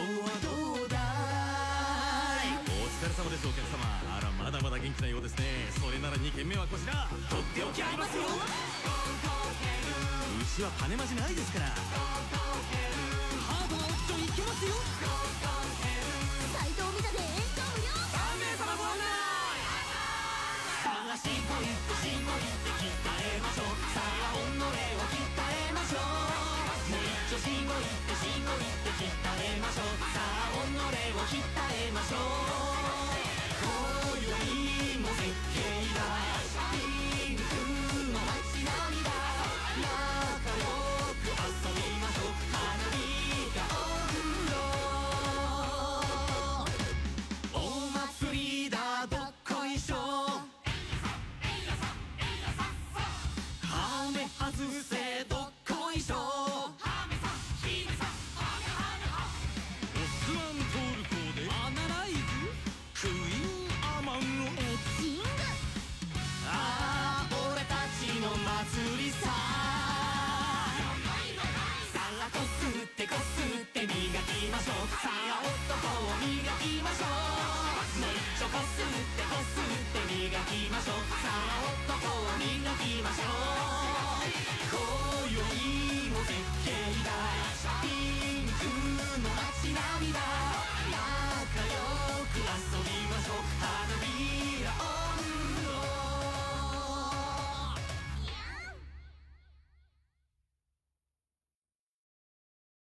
はどうだいお疲れ様ですお客様。あらまだまだ元気なようですね。それなら2軒目はこちら。とっておきありますよ。牛は種まじないですから。ハードなオプションいけますよ。サイトを見たで演奏無料3名様ご案内。さあしごいってしごいって鍛えましょう。さあ己をってしごいって鍛えましょうさあ己を鍛えましょうきましょう。さあ男を見きましょう。今宵も絶景だ。